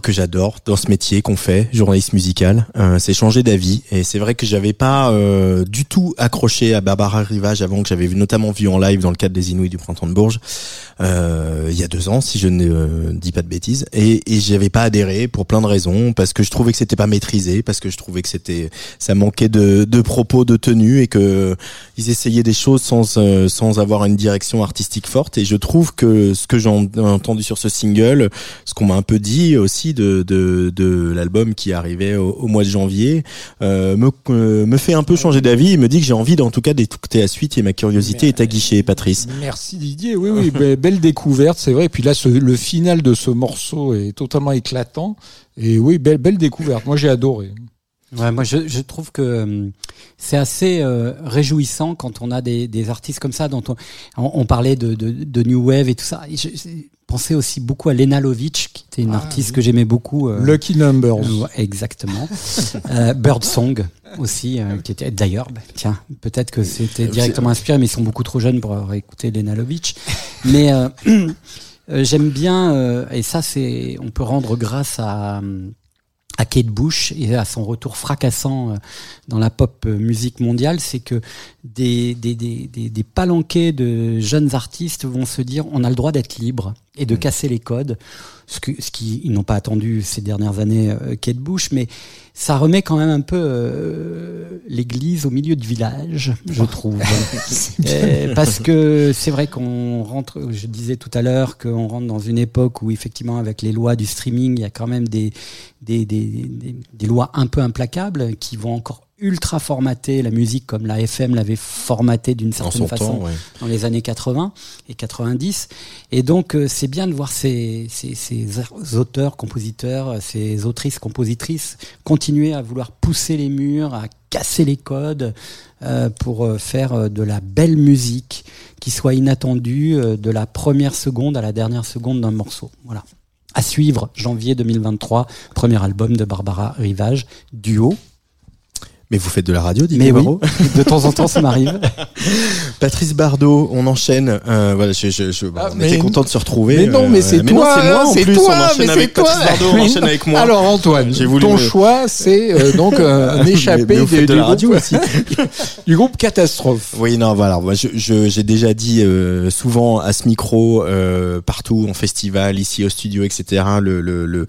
Que j'adore dans ce métier qu'on fait, journaliste musical, euh, c'est changer d'avis. Et c'est vrai que j'avais pas euh, du tout accroché à Barbara Rivage avant que j'avais notamment vu en live dans le cadre des Inouïs du Printemps de Bourges euh, il y a deux ans, si je ne dis pas de bêtises. Et, et j'avais pas adhéré pour plein de raisons, parce que je trouvais que c'était pas maîtrisé, parce que je trouvais que c'était ça manquait de, de propos, de tenue, et que ils essayaient des choses sans euh, sans avoir une direction artistique forte. Et je trouve que ce que j'ai en- entendu sur ce single, ce qu'on m'a un peu dit aussi de de, de l'album qui arrivait au, au mois de janvier, euh, me euh, me fait un peu changer d'avis. et me dit que j'ai envie, en tout cas, d'écouter la suite. Et ma curiosité est aguichée, Patrice. Merci Didier. Oui, oui, be- belle découverte, c'est vrai. Et puis là, ce- le final de ce morceau est totalement éclatant. Et oui, belle, belle découverte. Moi, j'ai adoré. Ouais, moi, je, je trouve que euh, c'est assez euh, réjouissant quand on a des, des artistes comme ça dont on, on, on parlait de, de, de New Wave et tout ça. Et je, pensais aussi beaucoup à Lena Lovitch, qui était une Ah, artiste oui. que j'aimais beaucoup. euh, Lucky Numbers. euh, exactement. euh, Bird Song aussi, qui était d'ailleurs, bah, tiens, peut-être que c'était directement inspiré, mais ils sont beaucoup trop jeunes pour écouté Lena Lovitch. Mais euh, j'aime bien, euh, et ça c'est, on peut rendre grâce à à Kate Bush et à son retour fracassant euh, dans la pop musique mondiale, c'est que des, des, des, des, des de jeunes artistes vont se dire on a le droit d'être libre et de casser les codes, ce que ce qui ils n'ont pas attendu ces dernières années euh, Kate Bush, mais ça remet quand même un peu euh, l'église au milieu du village, je trouve. Euh, parce que c'est vrai qu'on rentre, je disais tout à l'heure qu'on rentre dans une époque où effectivement avec les lois du streaming, il y a quand même des, des, des, des, des lois un peu implacables qui vont encore ultra formater la musique comme la FM l'avait formaté d'une certaine façon temps, ouais. dans les années 80 et 90. Et donc, euh, c'est bien de voir ces, ces, ces auteurs, compositeurs, ces autrices, compositrices continuer à vouloir pousser les murs, à casser les codes euh, pour euh, faire euh, de la belle musique qui soit inattendue euh, de la première seconde à la dernière seconde d'un morceau. Voilà. À suivre, janvier 2023, premier album de Barbara Rivage, duo. Mais vous faites de la radio, Didier Mais oui, de temps en temps, ça m'arrive. Patrice Bardot, on enchaîne. Euh, voilà, je, je, je, Ah, on mais- était content de se retrouver. Mais non, mais euh, c'est mais non, toi, c'est moi en c'est plus. toi, on enchaîne mais avec c'est toi. Patrice Bardot, on Mais enchaîne avec moi. Alors Antoine, ton me- choix, c'est euh, donc euh, un Mais- échappé mais faites des- de du, la radio groupe, aussi. du groupe Catastrophe. Oui, non, voilà. Moi, je, je- j'ai déjà dit euh, souvent à ce micro, euh, partout en festival, ici au studio, etc. Le, le, le,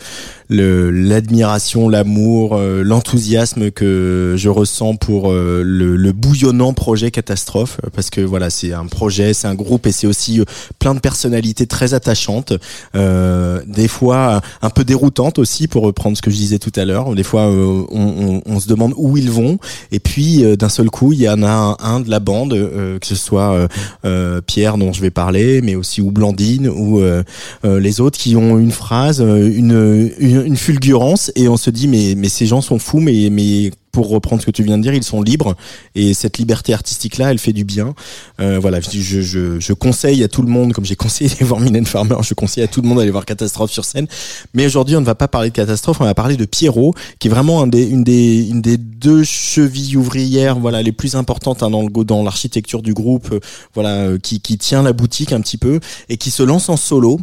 le- l'admiration, l'amour, euh, l'enthousiasme que je ressens pour euh, le, le bouillonnant projet Catastrophe, euh, parce que voilà, c'est un projet, c'est un groupe et c'est aussi euh, plein de personnalités très attachantes, euh, des fois un peu déroutantes aussi, pour reprendre ce que je disais tout à l'heure. Des fois, euh, on, on, on se demande où ils vont, et puis euh, d'un seul coup, il y en a un, un de la bande, euh, que ce soit euh, euh, Pierre dont je vais parler, mais aussi ou Blandine ou euh, euh, les autres qui ont une phrase, euh, une, une, une fulgurance, et on se dit mais mais ces gens sont fous, mais mais pour reprendre ce que tu viens de dire, ils sont libres et cette liberté artistique là, elle fait du bien. Euh, voilà, je, je, je, conseille à tout le monde, comme j'ai conseillé d'aller voir Mylène Farmer, je conseille à tout le monde d'aller voir Catastrophe sur scène. Mais aujourd'hui, on ne va pas parler de Catastrophe, on va parler de Pierrot, qui est vraiment un des, une des, une des deux chevilles ouvrières, voilà, les plus importantes hein, dans le dans l'architecture du groupe, euh, voilà, euh, qui, qui tient la boutique un petit peu et qui se lance en solo.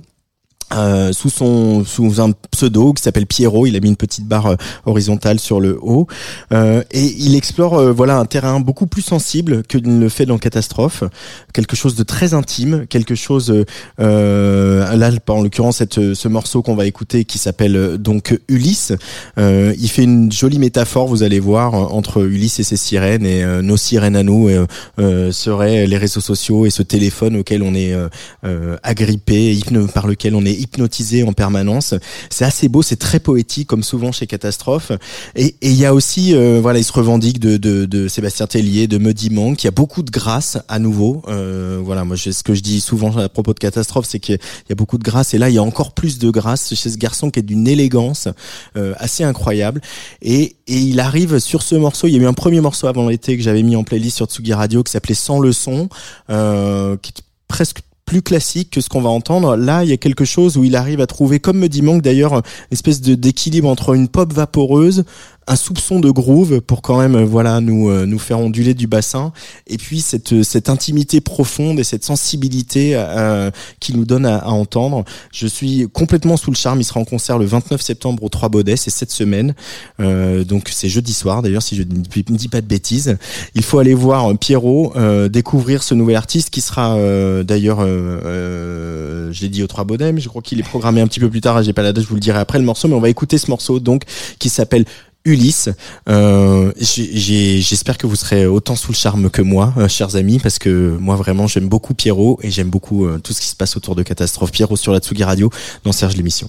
Euh, sous son sous un pseudo qui s'appelle Pierrot, il a mis une petite barre euh, horizontale sur le haut. Euh, et il explore euh, voilà un terrain beaucoup plus sensible que le fait dans Catastrophe, quelque chose de très intime, quelque chose euh, là en l'occurrence cette ce morceau qu'on va écouter qui s'appelle donc Ulysse, il fait une jolie métaphore vous allez voir entre Ulysse et ses sirènes et nos sirènes à nous seraient les réseaux sociaux et ce téléphone auquel on est agrippé, par lequel on est hypnotisé en permanence. C'est assez beau, c'est très poétique comme souvent chez Catastrophe. Et il y a aussi, euh, voilà, il se revendique de, de, de Sébastien Tellier, de Muddy Monk. Il y a beaucoup de grâce à nouveau. Euh, voilà, moi je- ce que je dis souvent à propos de Catastrophe, c'est qu'il y a beaucoup de grâce. Et là, il y a encore plus de grâce chez ce garçon qui est d'une élégance euh, assez incroyable. Et, et il arrive sur ce morceau. Il y a eu un premier morceau avant l'été que j'avais mis en playlist sur Tsugi Radio qui s'appelait Sans le son, euh, qui est presque plus classique que ce qu'on va entendre. Là, il y a quelque chose où il arrive à trouver, comme me dit Monk d'ailleurs, une espèce d'équilibre entre une pop vaporeuse, un soupçon de groove pour quand même euh, voilà nous euh, nous faire onduler du bassin et puis cette euh, cette intimité profonde et cette sensibilité euh, qu'il nous donne à, à entendre. Je suis complètement sous le charme. Il sera en concert le 29 septembre au Trois Baudets, c'est cette semaine. Euh, donc c'est jeudi soir d'ailleurs si je ne dis- pas de bêtises. Il faut aller voir Pierrot, euh, découvrir ce nouvel artiste qui sera d'ailleurs, euh, j'ai dit au Trois Baudets, mais je crois qu'il est programmé un petit peu plus tard. J'ai pas la date, je vous le dirai après le morceau, mais on va écouter ce morceau donc qui s'appelle Ulysse. Euh, J'espère que vous serez autant sous le charme que moi, euh, chers amis, parce que moi vraiment j'aime beaucoup Pierrot et j'aime beaucoup euh, tout ce qui se passe autour de Catastrophe. Pierrot sur la Tsugi Radio dans Serge l'émission.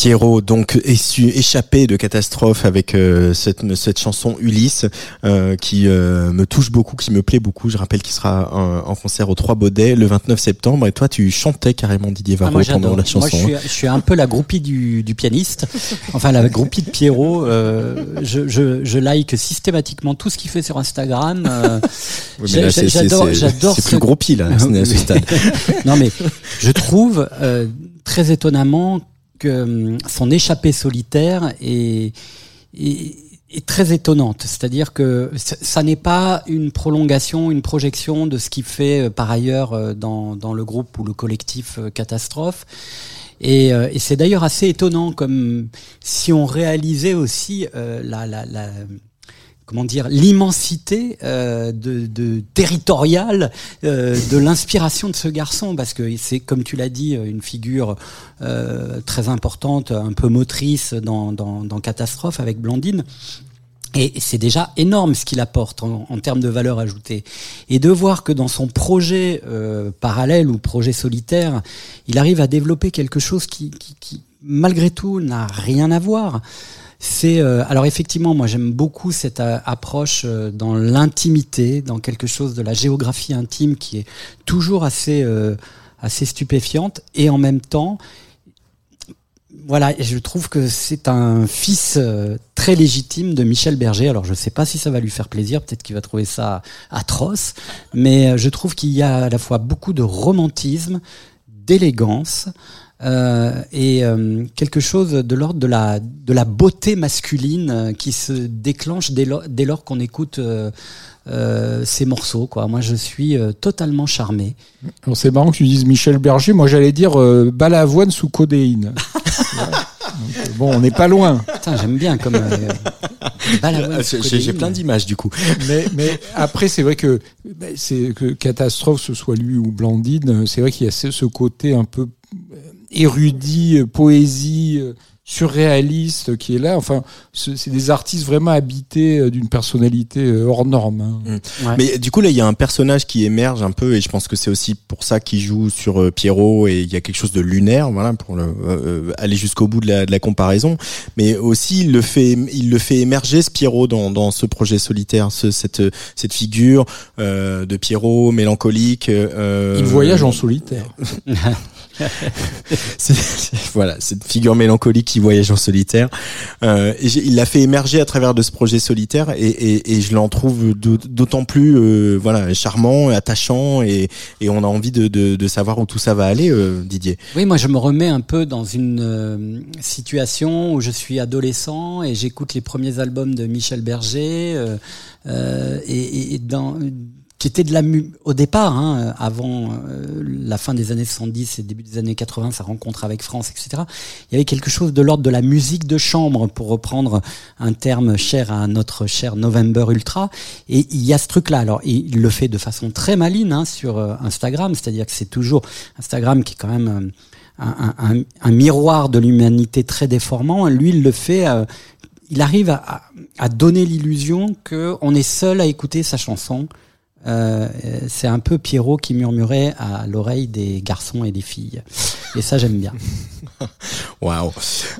Pierrot, donc essu- échappé de catastrophe avec euh, cette, cette chanson Ulysse euh, qui euh, me touche beaucoup, qui me plaît beaucoup. Je rappelle qu'il sera en, en concert au Trois Baudets le 29 septembre. Et toi, tu chantais carrément Didier Ah, Varro pendant la chanson. Moi, je suis, je suis un peu la groupie du, du pianiste. Enfin, la groupie de Pierrot. Je, je, je like systématiquement tout ce qu'il fait sur Instagram. Oui, là, j'adore, c'est- j'adore C'est ce- plus gros pile à ce stade. non, mais je trouve très étonnamment hum, son échappée solitaire est, est, est très étonnante. C'est-à-dire que ça n'est pas une prolongation, une projection de ce qu'il fait euh, par ailleurs euh, dans, dans le groupe ou le collectif euh, Catastrophe. Et, euh, et c'est d'ailleurs assez étonnant, comme si on réalisait aussi euh, la, la, la, comment dire l'immensité euh, de, territoriale euh, de l'inspiration de ce garçon parce que c'est comme tu l'as dit une figure euh, très importante un peu motrice dans, dans, Catastrophe avec Blandine et c'est déjà énorme ce qu'il apporte en, termes de valeur ajoutée. Et de voir que dans son projet parallèle ou projet solitaire, il arrive à développer quelque chose qui, qui malgré tout, n'a rien à voir. C'est euh, alors effectivement, moi j'aime beaucoup cette euh, approche euh, dans l'intimité, dans quelque chose de la géographie intime qui est toujours assez euh, assez stupéfiante et en même temps voilà, je trouve que c'est un fils très légitime de Michel Berger. Alors je ne sais pas si ça va lui faire plaisir, peut-être qu'il va trouver ça atroce, mais je trouve qu'il y a à la fois beaucoup de romantisme, d'élégance euh, et euh, quelque chose de l'ordre de la de la beauté masculine euh, qui se déclenche dès lors, dès lors qu'on écoute euh, euh, ces morceaux. Quoi. Moi, je suis euh, totalement charmé. Alors, C'est marrant que tu dises Michel Berger. Moi, j'allais dire euh, balavoine sous codéine. Ouais. Donc, bon, on n'est pas loin. J'aime bien comme euh, sous J'ai plein d'images du coup. Mais, mais après, c'est vrai que c'est que catastrophe, ce soit lui ou Blandine, c'est vrai qu'il y a ce, ce côté un peu érudit, euh, poésie, euh, surréaliste qui est là. Enfin, ce- c'est des artistes vraiment habités euh, d'une personnalité hors norme. hein. Ouais. Mais du coup là il y a un personnage qui émerge un peu et je pense que c'est aussi pour ça qu'il joue sur euh, Pierrot et il y a quelque chose de lunaire voilà pour le, euh, aller jusqu'au bout de la, de la comparaison mais aussi il le fait il le fait émerger ce Pierrot dans, dans ce projet solitaire ce, cette cette figure euh, de Pierrot mélancolique euh, Il voyage en solitaire. voilà, cette figure mélancolique qui voyage en solitaire. Euh, et il l'a fait émerger à travers de ce projet solitaire et, je l'en trouve d'aut- d'autant plus euh, voilà charmant, attachant et, on a envie de, savoir où tout ça va aller, euh, Didier. Oui, moi je me remets un peu dans une situation où je suis adolescent et j'écoute les premiers albums de Michel Berger et, et dans qui était de la mu au départ, hein, avant euh, la fin des années 70 et début des années 80, sa rencontre avec France, etc. Il y avait quelque chose de l'ordre de la musique de chambre, pour reprendre un terme cher à notre cher November Ultra. Et il y a ce truc-là. Alors, il le fait de façon très maline hein, sur euh, Instagram, c'est-à-dire que c'est toujours Instagram qui est quand même euh, un, un, un miroir de l'humanité très déformant. Lui, il le fait. il arrive à, à donner l'illusion qu'on est seul à écouter sa chanson euh, c'est un peu Pierrot qui murmurait à l'oreille des garçons et des filles. Et ça, j'aime bien. Waouh.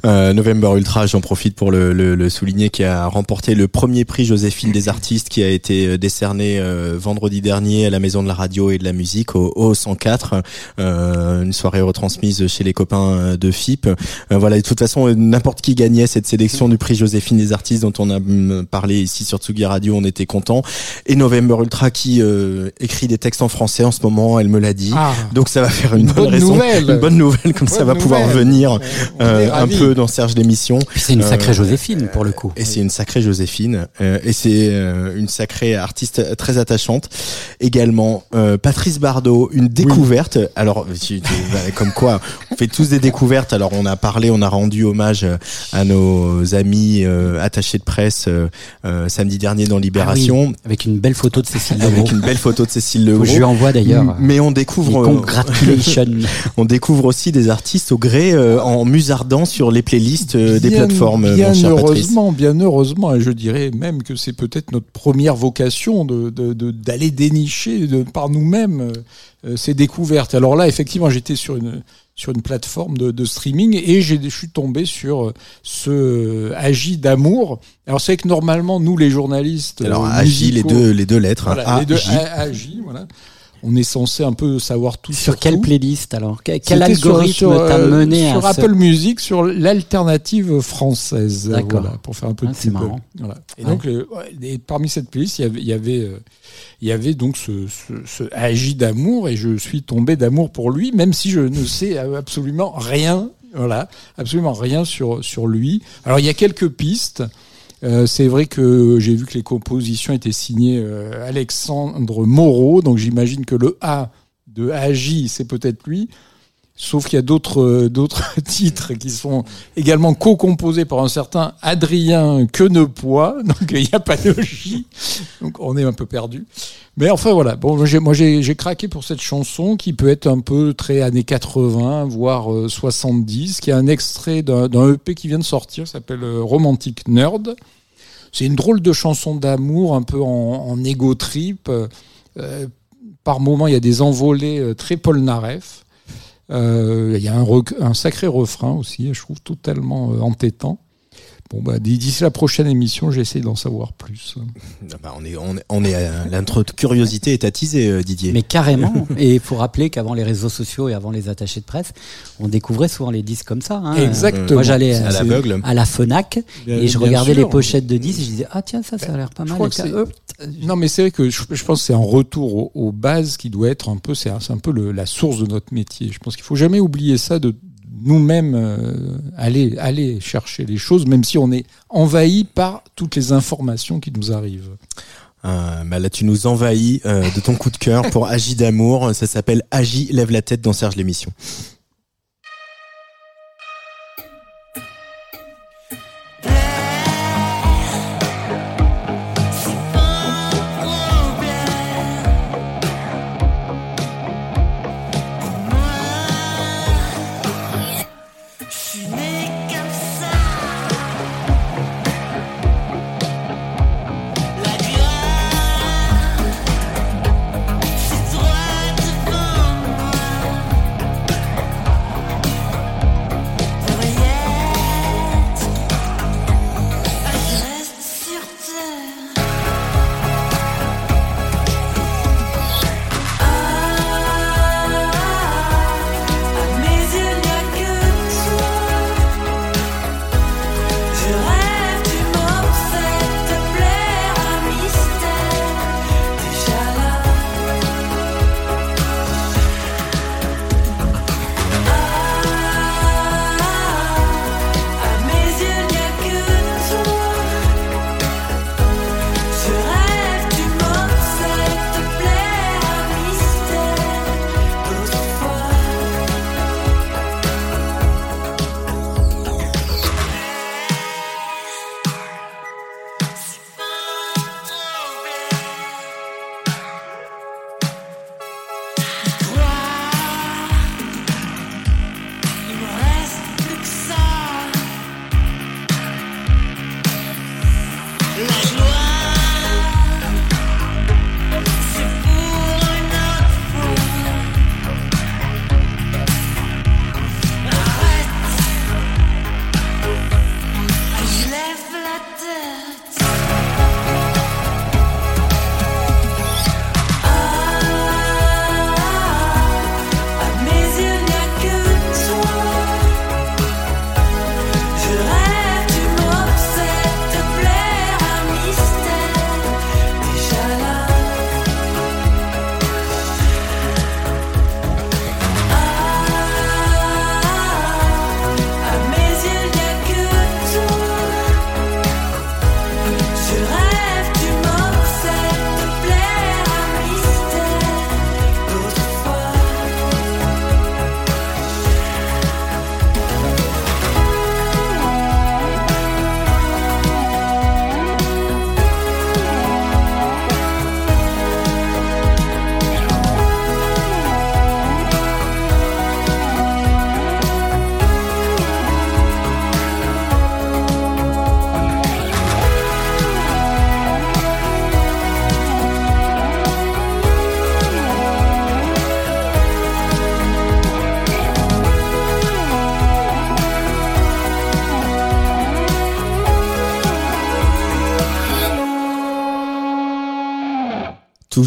Euh, November Ultra, j'en profite pour le, le, le, souligner, qui a remporté le premier prix Joséphine des artistes, qui a été euh, décerné euh, vendredi dernier à la Maison de la Radio et de la Musique au, au 104, euh, une soirée retransmise chez les copains de FIP. Euh, voilà, de toute façon, n'importe qui gagnait cette sélection du prix Joséphine des artistes dont on a mm, parlé ici sur Tsugi Radio, on était content. Et November Ultra qui euh, écrit des textes en français en ce moment, elle me l'a dit. Ah. Donc ça va faire une, bonne, bonne raison, nouvelle. une bonne nouvelle, comme ça va pouvoir venir euh, un peu dans Serge l'émission. C'est une sacrée Euh, Joséphine pour le coup. Et c'est une sacrée Joséphine. euh, et c'est euh, une sacrée artiste très attachante. Également, euh, Patrice Bardot, une découverte. Alors, tu- bah, comme quoi, on fait tous des découvertes. Alors, on a parlé, on a rendu hommage à nos amis euh, attachés de presse samedi dernier dans Libération. Avec une belle photo de Cécile Legros. Avec une belle photo de Cécile que je lui envoie d'ailleurs. Mais on découvre, congratulations. on découvre aussi des artistes au gré euh, en musardant sur les playlists euh, des plateformes. Bien mon cher Patrice. heureusement, bien heureusement, et je dirais même que c'est peut-être notre première vocation de de- de- d'aller dénicher de, par nous-mêmes euh, euh, ces découvertes. Alors là, effectivement, j'étais sur une sur une plateforme de, de streaming et j'ai, je suis tombé sur ce Agi d'amour. Alors c'est vrai que normalement, nous les journalistes, Alors, Agi, les deux, les deux lettres. hein. voilà, les deux Agi, voilà. On est censé un peu savoir tout Sur tout. quelle playlist alors Que- Quel sur- algorithme sur, t'a euh, mené sur à ce... Apple Music sur l'alternative française D'accord. voilà, pour faire un peu de Ah, c'est marrant. voilà. et Ouais. donc euh, et parmi cette playlist il y avait il y avait, euh, il y avait donc ce, ce, ce agi d'amour et je suis tombé d'amour pour lui même si je ne sais absolument rien voilà absolument rien sur sur lui alors il y a quelques pistes euh, c'est vrai que j'ai vu que les compositions étaient signées euh, Alexandre Moreau, donc j'imagine que le A de Agi, c'est peut-être lui. Sauf qu'il y a d'autres euh, d'autres titres qui sont également co-composés par un certain Adrien Quenepois, donc il n'y a pas de J, donc on est un peu perdu. Mais enfin voilà, bon, moi, j'ai- craqué pour cette chanson qui peut être un peu très années 80, voire euh, 70, qui est un extrait d'un EP qui vient de sortir, s'appelle euh, Romantic Nerd. C'est une drôle de chanson d'amour, un peu en, en ego trip. Euh, par moments, il y a des envolées euh, très. Euh, il y a un, un sacré refrain aussi, je trouve totalement euh, entêtant. Bon, bah, d'ici la prochaine émission, j'essaie d'en savoir plus. Ah bah, on est, on est, on est à- l'intro de curiosité est attisée, euh, Didier. Mais carrément. et il faut rappeler qu'avant les réseaux sociaux et avant les attachés de presse, on découvrait souvent les disques comme ça. hein. Exactement. Moi, j'allais à euh, à la Fnac Bien- et je regardais sûr. les pochettes de disques. Et je disais ah tiens ça ça a l'air pas mal. crois que Non, mais c'est vrai que je, je pense que c'est un retour aux, aux bases qui doit être un peu, c'est un, peu le- la source de notre métier. Je pense qu'il faut jamais oublier ça de nous-mêmes euh, aller aller chercher les choses, même si on est envahi par toutes les informations qui nous arrivent. Euh, là, tu nous envahis euh, de ton coup de cœur pour Agi d'amour. Ça s'appelle Agi lève la tête dans Serge l'émission.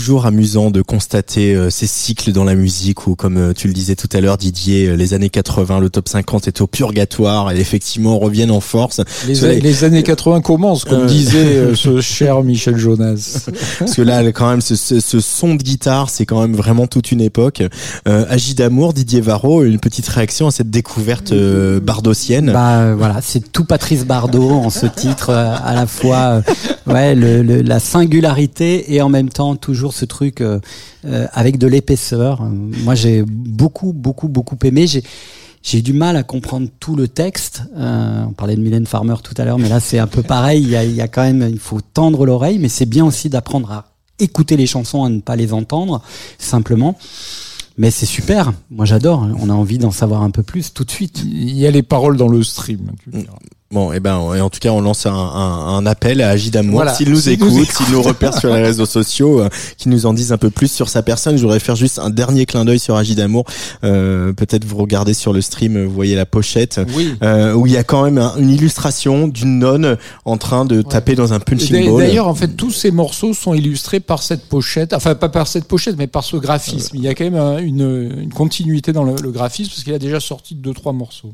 Toujours amusant de constater euh, ces cycles dans la musique où, comme euh, tu le disais tout à l'heure, Didier, euh, les années 80, le top 50 est au purgatoire et effectivement reviennent en force. Les, les années 80 commencent, comme disait ce cher Michel Jonas. Parce que là, quand même, ce, ce, son de guitare, c'est quand même vraiment toute une époque. Euh, Agi d'amour, Didier Varro, une petite réaction à cette découverte bardossienne. Bah voilà, c'est tout Patrice Bardot en ce titre, à la fois ouais, le, la singularité et en même temps toujours ce truc euh, euh, avec de l'épaisseur. Moi, j'ai beaucoup, beaucoup, beaucoup aimé. J'ai j'ai du mal à comprendre tout le texte. Euh, on parlait de Mylène Farmer tout à l'heure, mais là c'est un peu pareil. Il y a quand même, il faut tendre l'oreille, mais c'est bien aussi d'apprendre à écouter les chansons, à ne pas les entendre simplement. Mais c'est super. Moi j'adore. On a envie d'en savoir un peu plus tout de suite. Il y a les paroles dans le stream. Bon, et eh ben, en tout cas, on lance un, un, un appel à Agi d'amour. s'il nous écoute, s'il nous repère sur les réseaux sociaux, euh, qui nous en disent un peu plus sur sa personne. Je voudrais faire juste un dernier clin d'œil sur Agi d'amour. Euh, Peut-être vous regardez sur le stream, vous voyez la pochette, euh, où il y a quand même une illustration d'une nonne en train de taper dans un punching ball. D'ailleurs, en fait, tous ces morceaux sont illustrés par cette pochette. Enfin, pas par cette pochette, mais par ce graphisme. Il y a quand même une, une continuité dans le, le graphisme parce qu'il a déjà sorti deux trois morceaux.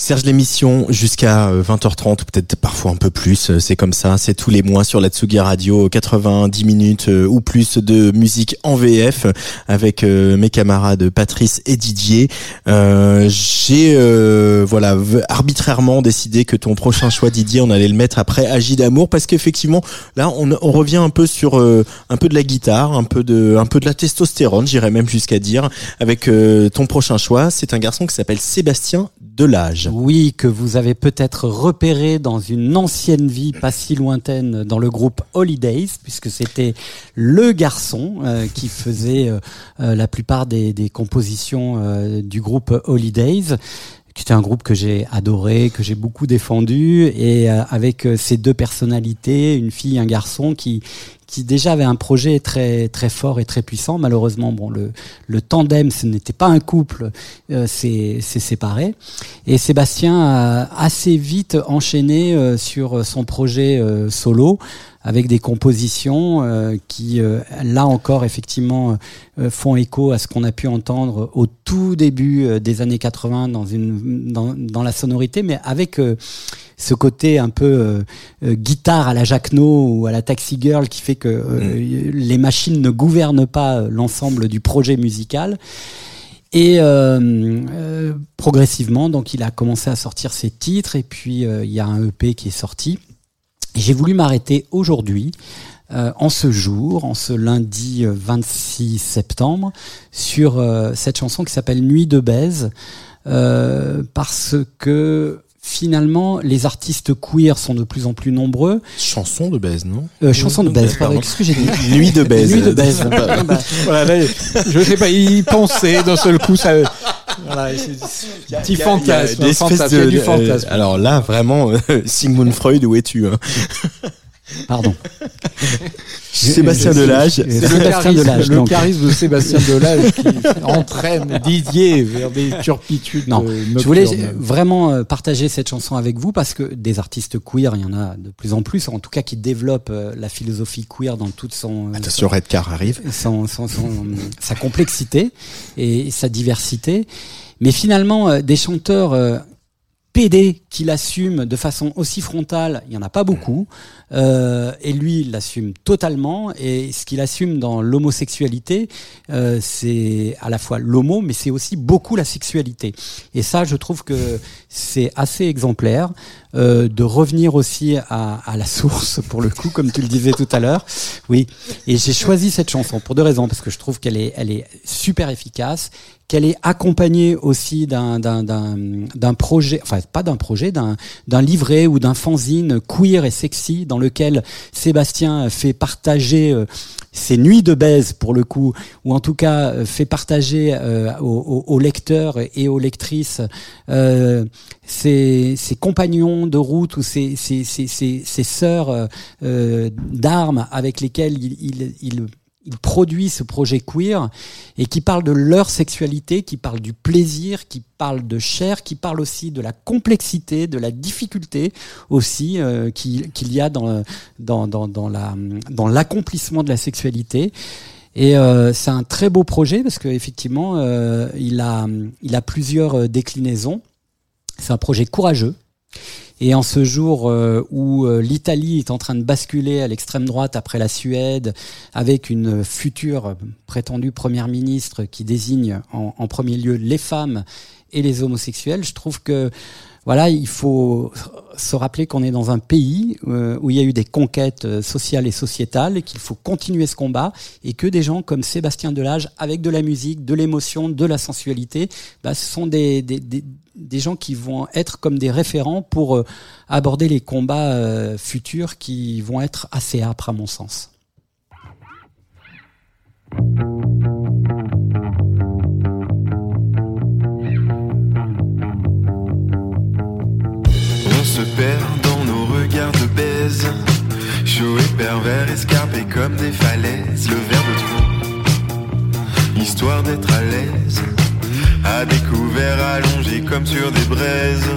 Serge l'émission jusqu'à 20h30 euh, peut-être parfois un peu plus, euh, c'est comme ça, c'est tous les mois sur la Tsugi Radio 90 minutes euh, ou plus de musique en VF avec mes camarades Patrice et Didier. J'ai voilà arbitrairement décidé que ton prochain choix Didier, on allait le mettre après Agi d'amour parce qu'effectivement là on, on, revient un peu sur un peu de la guitare, un peu de un peu de la testostérone, j'irais même jusqu'à dire avec ton prochain choix, c'est un garçon qui s'appelle Sébastien Delage. Oui, que vous avez peut-être repéré dans une ancienne vie pas si lointaine dans le groupe Holidays, puisque c'était le garçon euh, qui faisait euh, euh, la plupart des, des compositions du groupe Holidays qui était un groupe que j'ai adoré, que j'ai beaucoup défendu, et avec ces deux personnalités, une fille, un garçon, qui qui déjà avait un projet très très fort et très puissant. Malheureusement, bon, le, le tandem, ce n'était pas un couple, euh, c'est séparé. Et Sébastien a assez vite enchaîné euh, sur son projet euh, solo avec des compositions euh, qui, là encore, effectivement, font écho à ce qu'on a pu entendre au tout début des années 80 dans, une, dans, dans la sonorité, mais avec ce côté un peu euh, euh, guitare à la Jacquenot ou à la Taxi Girl qui fait que euh, mm. les machines ne gouvernent pas l'ensemble du projet musical. Et progressivement, donc il a commencé à sortir ses titres et puis il y a un EP qui est sorti. J'ai voulu m'arrêter aujourd'hui, en ce jour, en ce lundi 26 septembre, sur cette chanson qui s'appelle Nuit de baise, parce que finalement, les artistes queer sont de plus en plus nombreux. Chanson de baise, non? Euh, chansons de baise, Pardon. Qu'est-ce que j'ai dit? Nuit de baise. Nuit de baise. Voilà, là, je sais pas, il pensait d'un seul coup, ça. Voilà, c'est un petit fantasme, des espèces de- du euh, fantasme. alors là, vraiment, euh, Sigmund Freud, où es-tu hein? Pardon. Sébastien Delage. C'est le Sébastien charisme, Delage. le donc. charisme de Sébastien Delage qui entraîne Didier vers des turpitudes. Non, Je voulais vraiment euh, partager cette chanson avec vous parce que des artistes queer, il y en a de plus en plus, en tout cas qui développent euh, la philosophie queer dans toute son, Attention, Redcar arrive. son, son- son- sa complexité et sa diversité. Mais finalement, euh, des chanteurs euh, PD qui l'assument de façon aussi frontale, il y en a pas beaucoup. Euh, et lui, il l'assume totalement. Et ce qu'il assume dans l'homosexualité, euh, c'est à la fois l'homo, mais c'est aussi beaucoup la sexualité. Et ça, je trouve que c'est assez exemplaire euh, de revenir aussi à, à la source, pour le coup, comme tu le disais tout à l'heure. Oui. Et j'ai choisi cette chanson pour deux raisons, parce que je trouve qu'elle est, elle est super efficace, qu'elle est accompagnée aussi d'un, d'un, projet, enfin pas d'un projet, d'un livret ou d'un fanzine queer et sexy dans lequel Sébastien fait partager euh, ses nuits de baise pour le coup, ou en tout cas euh, fait partager euh, aux, lecteurs et aux lectrices ses, compagnons de route ou ses, sœurs d'armes avec lesquelles il, il produit ce projet queer et qui parle de leur sexualité, qui parle du plaisir, qui parle de chair, qui parle aussi de la complexité, de la difficulté aussi euh, qui- qu'il y a dans, dans, dans, dans la dans l'accomplissement de la sexualité. Et euh, c'est un très beau projet parce qu'effectivement, euh, il, a, plusieurs déclinaisons. C'est un projet courageux. Et en ce jour euh, où euh, l'Italie est en train de basculer à l'extrême droite après la Suède, avec une future prétendue première ministre qui désigne en, en premier lieu les femmes et les homosexuels, je trouve que voilà, il faut se rappeler qu'on est dans un pays euh, où il y a eu des conquêtes euh, sociales et sociétales, et qu'il faut continuer ce combat, et que des gens comme Sébastien Delage, avec de la musique, de l'émotion, de la sensualité, bah, ce sont des, des, des, des gens qui vont être comme des référents pour euh, aborder les combats futurs qui vont être assez âpres à mon sens. Chaud et pervers, escarpés comme des falaises. Le verre de trop, histoire d'être à l'aise. À découvert, allongé comme sur des braises.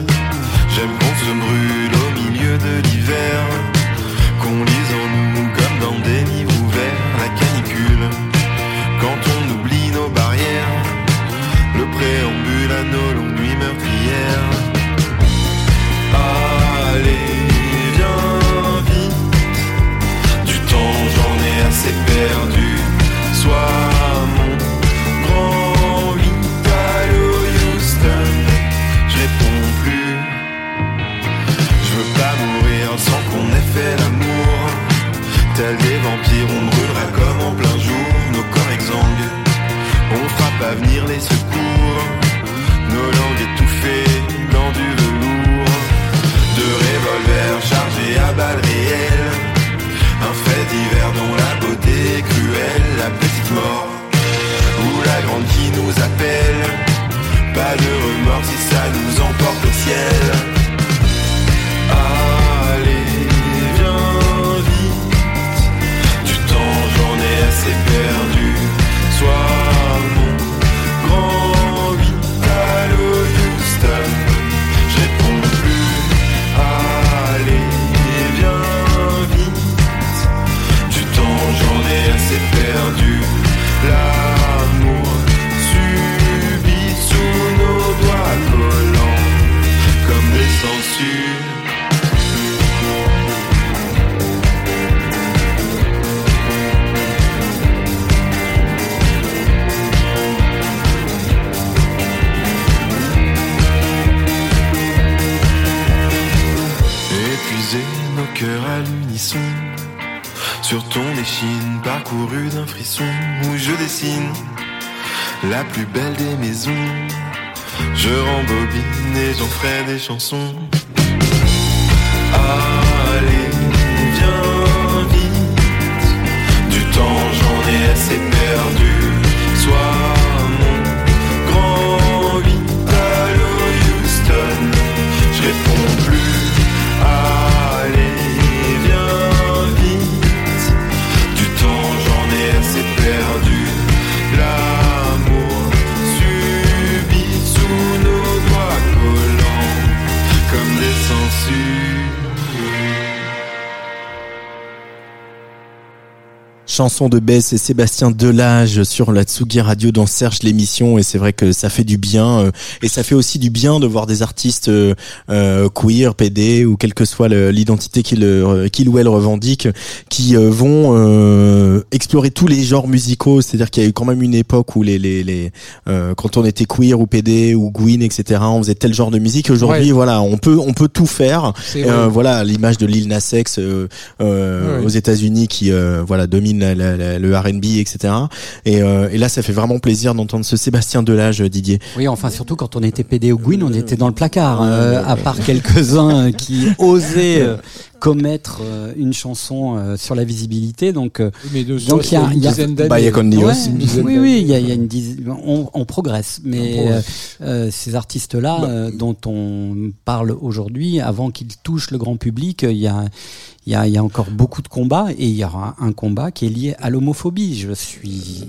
J'aime qu'on se brûle au milieu de l'hiver. Qu'on lise en nous comme dans des livres ouverts. La canicule, quand on oublie nos barrières. Le préambule à nos longues nuits meurtrières. Allez, assez perdu. Sois mon grand Italo Houston. Je réponds plus. Je veux pas mourir sans qu'on ait fait l'amour. Tel des vampires, on brûlera comme en plein jour. Nos corps exsangues, on frappe à venir les secours. Mort ou la grande qui nous appelle. Pas de remords si à l'unisson Sur ton échine parcouru d'un frisson Où je dessine la plus belle des maisons Je rembobine et j'en ferai des chansons. Allez, viens vite. Du temps, j'en ai assez perdu. Chanson de Bess et Sébastien Delage sur la Tsugi Radio dans Serge l'émission. Et c'est vrai que ça fait du bien euh, et ça fait aussi du bien de voir des artistes euh, euh, queer, PD ou quelle que soit l'identité qu'ils euh, qu'ils ou elles revendiquent qui euh, vont euh, explorer tous les genres musicaux. C'est-à-dire qu'il y a eu quand même une époque où les les, les euh, quand on était queer ou PD ou Gwyn etc on faisait tel genre de musique. Aujourd'hui Ouais. voilà on peut on peut tout faire. Euh, voilà l'image de Lil Nas X Ouais. aux États-Unis qui euh, voilà domine la- la- la- le R&B etc et, euh, et là ça fait vraiment plaisir d'entendre ce Sébastien Delage Didier Oui, enfin surtout quand on était PD au Gwyn, on était dans le placard, euh, à part quelques-uns euh, qui osaient euh, commettre euh, une chanson euh, sur la visibilité. Donc, euh, Oui, mais de Donc, il y a- une il y a- dizaine d'années. Ouais, dizaine oui, oui, il y a, y a une dizaine, on, on progresse, mais On euh, progresse. euh, ces artistes-là Bah. euh, dont on parle aujourd'hui, avant qu'ils touchent le grand public, euh, il y a il y, a, il y a encore beaucoup de combats et il y aura un combat qui est lié à l'homophobie. Je suis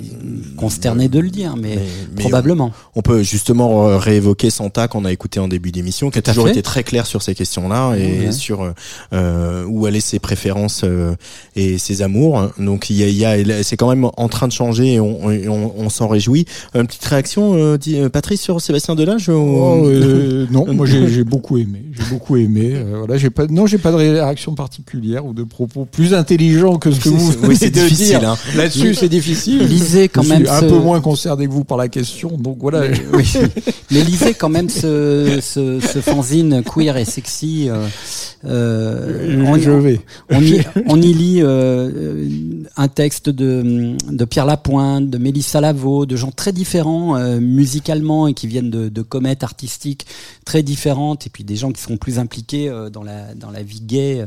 consterné de le dire, mais, Mais- mais probablement. on peut justement euh, réévoquer Santa qu'on a écouté en début d'émission qui a toujours fait. été très clair sur ces questions-là et Ouais. sur euh, euh, où allaient ses préférences euh, et ses amours donc il y a, il y a c'est quand même en train de changer et on, et on, on s'en réjouit une petite réaction euh, dit, euh, Patrice sur Sébastien Delage ou- Oh, euh, non, moi j'ai beaucoup aimé. J'ai beaucoup aimé. euh, voilà, j'ai pas, non, j'ai pas de réaction particulière ou de propos plus intelligents que ce que vous oui c'est venez de difficile dire. hein. Là-dessus, c'est difficile. Lisez quand Je même suis un peu moins concerné que vous par la question, donc voilà. Mais, oui. Mais lisez quand même ce, ce, ce fanzine queer et sexy. Euh, euh, on, je vais. on y, on y lit euh, un texte de, de Pierre Lapointe, de Mélissa Lavo, de gens très différents euh, musicalement et qui viennent de, de comètes artistiques très différentes, et puis des gens qui sont plus impliqués euh, dans la dans la vie gay.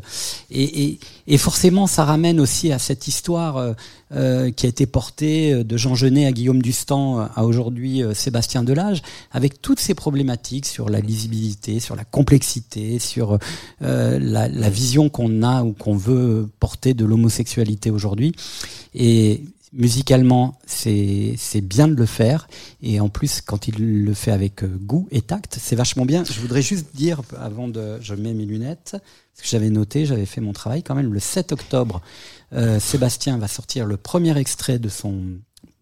Et, et, et forcément, ça ramène aussi à cette histoire euh, euh, qui a été portée euh, de Jean Genet à Guillaume Dustan euh, à aujourd'hui Sébastien Delage, avec toutes ces problématiques sur la lisibilité, sur la complexité, sur euh, la, la vision qu'on a ou qu'on veut porter de l'homosexualité aujourd'hui. Et musicalement, c'est bien de le faire. Et en plus, quand il le fait avec euh, goût et tact, c'est vachement bien. Je voudrais juste dire, avant de... Je mets mes lunettes, parce que j'avais noté, j'avais fait mon travail quand même, le 7 octobre, euh, Sébastien va sortir le premier extrait de son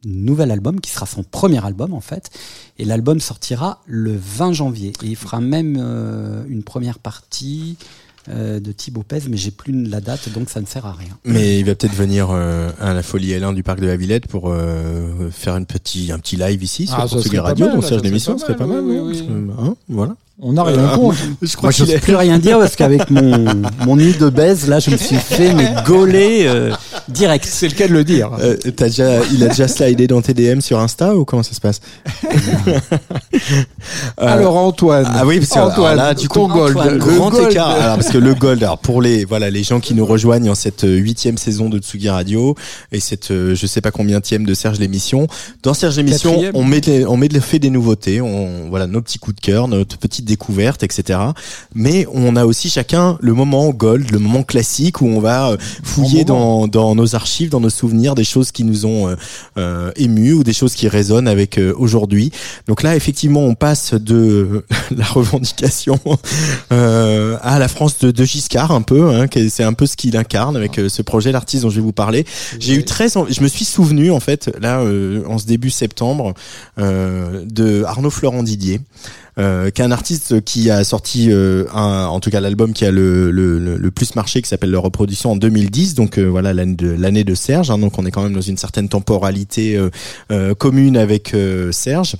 nouvel album, qui sera son premier album en fait. Et l'album sortira le 20 janvier. Et il fera même euh, une première partie euh, de Thibaut Pez, mais j'ai plus la date, donc ça ne sert à rien. mais il va peut-être venir euh, à la Folie L1 du parc de la Villette pour euh, faire une petit, un petit live ici sur Ah, Portugais Radio ça Serge l'émission ce serait pas mal, oui, hein, voilà On n'a rien contre. je crois Moi, je n'ose plus rien dire parce qu'avec mon, mon nid de baise, là, je me suis fait mais gauler euh, direct. C'est le cas de le dire. Euh, t'as déjà, il a déjà slidé dans tes DM sur Insta ou comment ça se passe Euh, Alors Antoine. Ah oui, parce que Antoine, alors là, du ton coup, gold, Antoine, le grand gold. écart. Alors parce que le gold, alors pour les voilà les gens qui nous rejoignent en cette euh, huitième saison de Tsugi Radio et cette euh, je sais pas combien de Serge l'émission. Dans Serge l'émission, on met des- on met de fait des nouveautés, on voilà nos petits coups de cœur, notre petite découverte, etc. Mais on a aussi chacun le moment gold, le moment classique où on va fouiller dans dans nos archives, dans nos souvenirs, des choses qui nous ont euh, euh, émus ou des choses qui résonnent avec euh, aujourd'hui. Donc là, effectivement, on passe de la revendication euh, à la France de, de Giscard un peu. Hein, c'est un peu ce qu'il incarne avec euh, ce projet, l'artiste dont je vais vous parler. J'ai eu très, je me suis souvenu en fait là euh, en ce début septembre de Arnaud Florent Didier. Euh, qui est un artiste qui a sorti euh, un, en tout cas l'album qui a le, le, le, le plus marché qui s'appelle leur reproduction en 2010 donc euh, voilà l'année de Serge hein, donc on est quand même dans une certaine temporalité commune avec Serge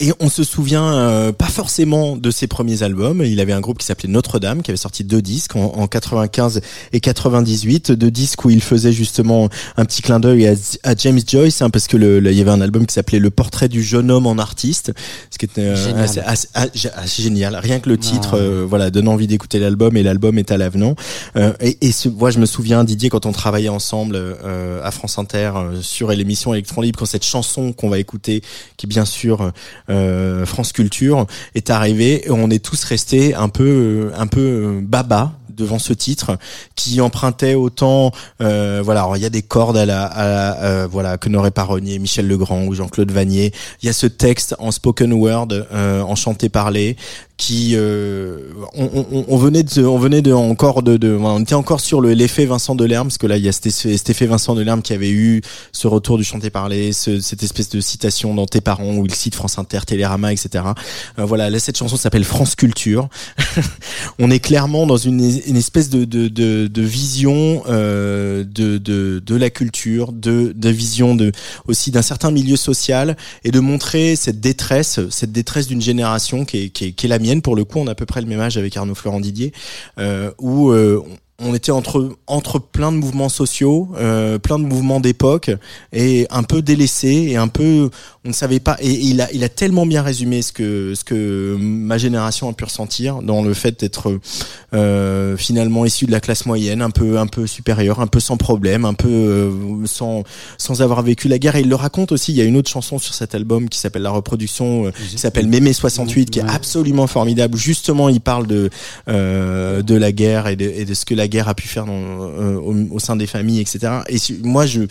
Et on se souvient euh, pas forcément de ses premiers albums. Il avait un groupe qui s'appelait Notre-Dame, qui avait sorti deux disques en, en 95 et 98, deux disques où il faisait justement un petit clin d'œil à, à James Joyce, hein, parce que le, il y avait un album qui s'appelait Le portrait du jeune homme en artiste, ce qui était euh, Génial. assez, assez- assez- assez génial. Rien que le titre, Ah. euh, voilà, donne envie d'écouter l'album et l'album est à l'avenant. Euh, et et ce, moi, je me souviens Didier quand on travaillait ensemble euh, à France Inter euh, sur l'émission Electron Libre, quand cette chanson qu'on va écouter, qui bien sûr euh, France Culture est arrivé on est tous restés un peu euh, un peu euh, baba devant ce titre qui empruntait autant euh, voilà il y a des cordes à la, voilà que n'aurait pas renié Michel Legrand ou Jean-Claude Vanier. Il y a ce texte en spoken word euh, en chanté parlé qui euh, on, on, on venait de on venait de encore de, de on était encore sur le l'effet Vincent Delerme parce que là il y a cet, effet- Vincent Delerme qui avait eu ce retour du chanté parlé ce, cette espèce de citation dans tes parents où il cite France Inter Télérama etc Euh, voilà là cette chanson s'appelle France Culture. On est clairement dans une, une espèce de, de, de, de vision euh, de, de, de la culture, de, de vision de aussi d'un certain milieu social et de montrer cette détresse, cette détresse d'une génération qui est, qui, est, qui est la mienne pour le coup. On a à peu près le même âge avec Arnaud Florent Didier, euh, où euh, on était entre entre plein de mouvements sociaux, euh, plein de mouvements d'époque et un peu délaissés et un peu on ne savait pas et il a il a tellement bien résumé ce que ce que ma génération a pu ressentir dans le fait d'être euh, finalement issu de la classe moyenne, un peu un peu supérieure, un peu sans problème, un peu euh, sans sans avoir vécu la guerre. Et il le raconte aussi, il y a une autre chanson sur cet album qui s'appelle la reproduction euh, qui s'appelle Mémé 68 qui est absolument formidable. Justement, il parle de euh, de la guerre et de, et de ce que la guerre a pu faire euh, au, sein des familles, etc. Et moi, je,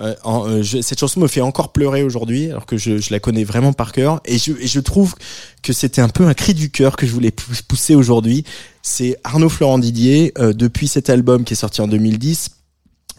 euh, euh, je- cette chanson me fait encore pleurer aujourd'hui, alors que je, je la connais vraiment par cœur. Et je, et je trouve que c'était un peu un cri du cœur que je voulais pou- pousser aujourd'hui. C'est Arnaud Florent Didier, euh, depuis cet album qui est sorti en 2010.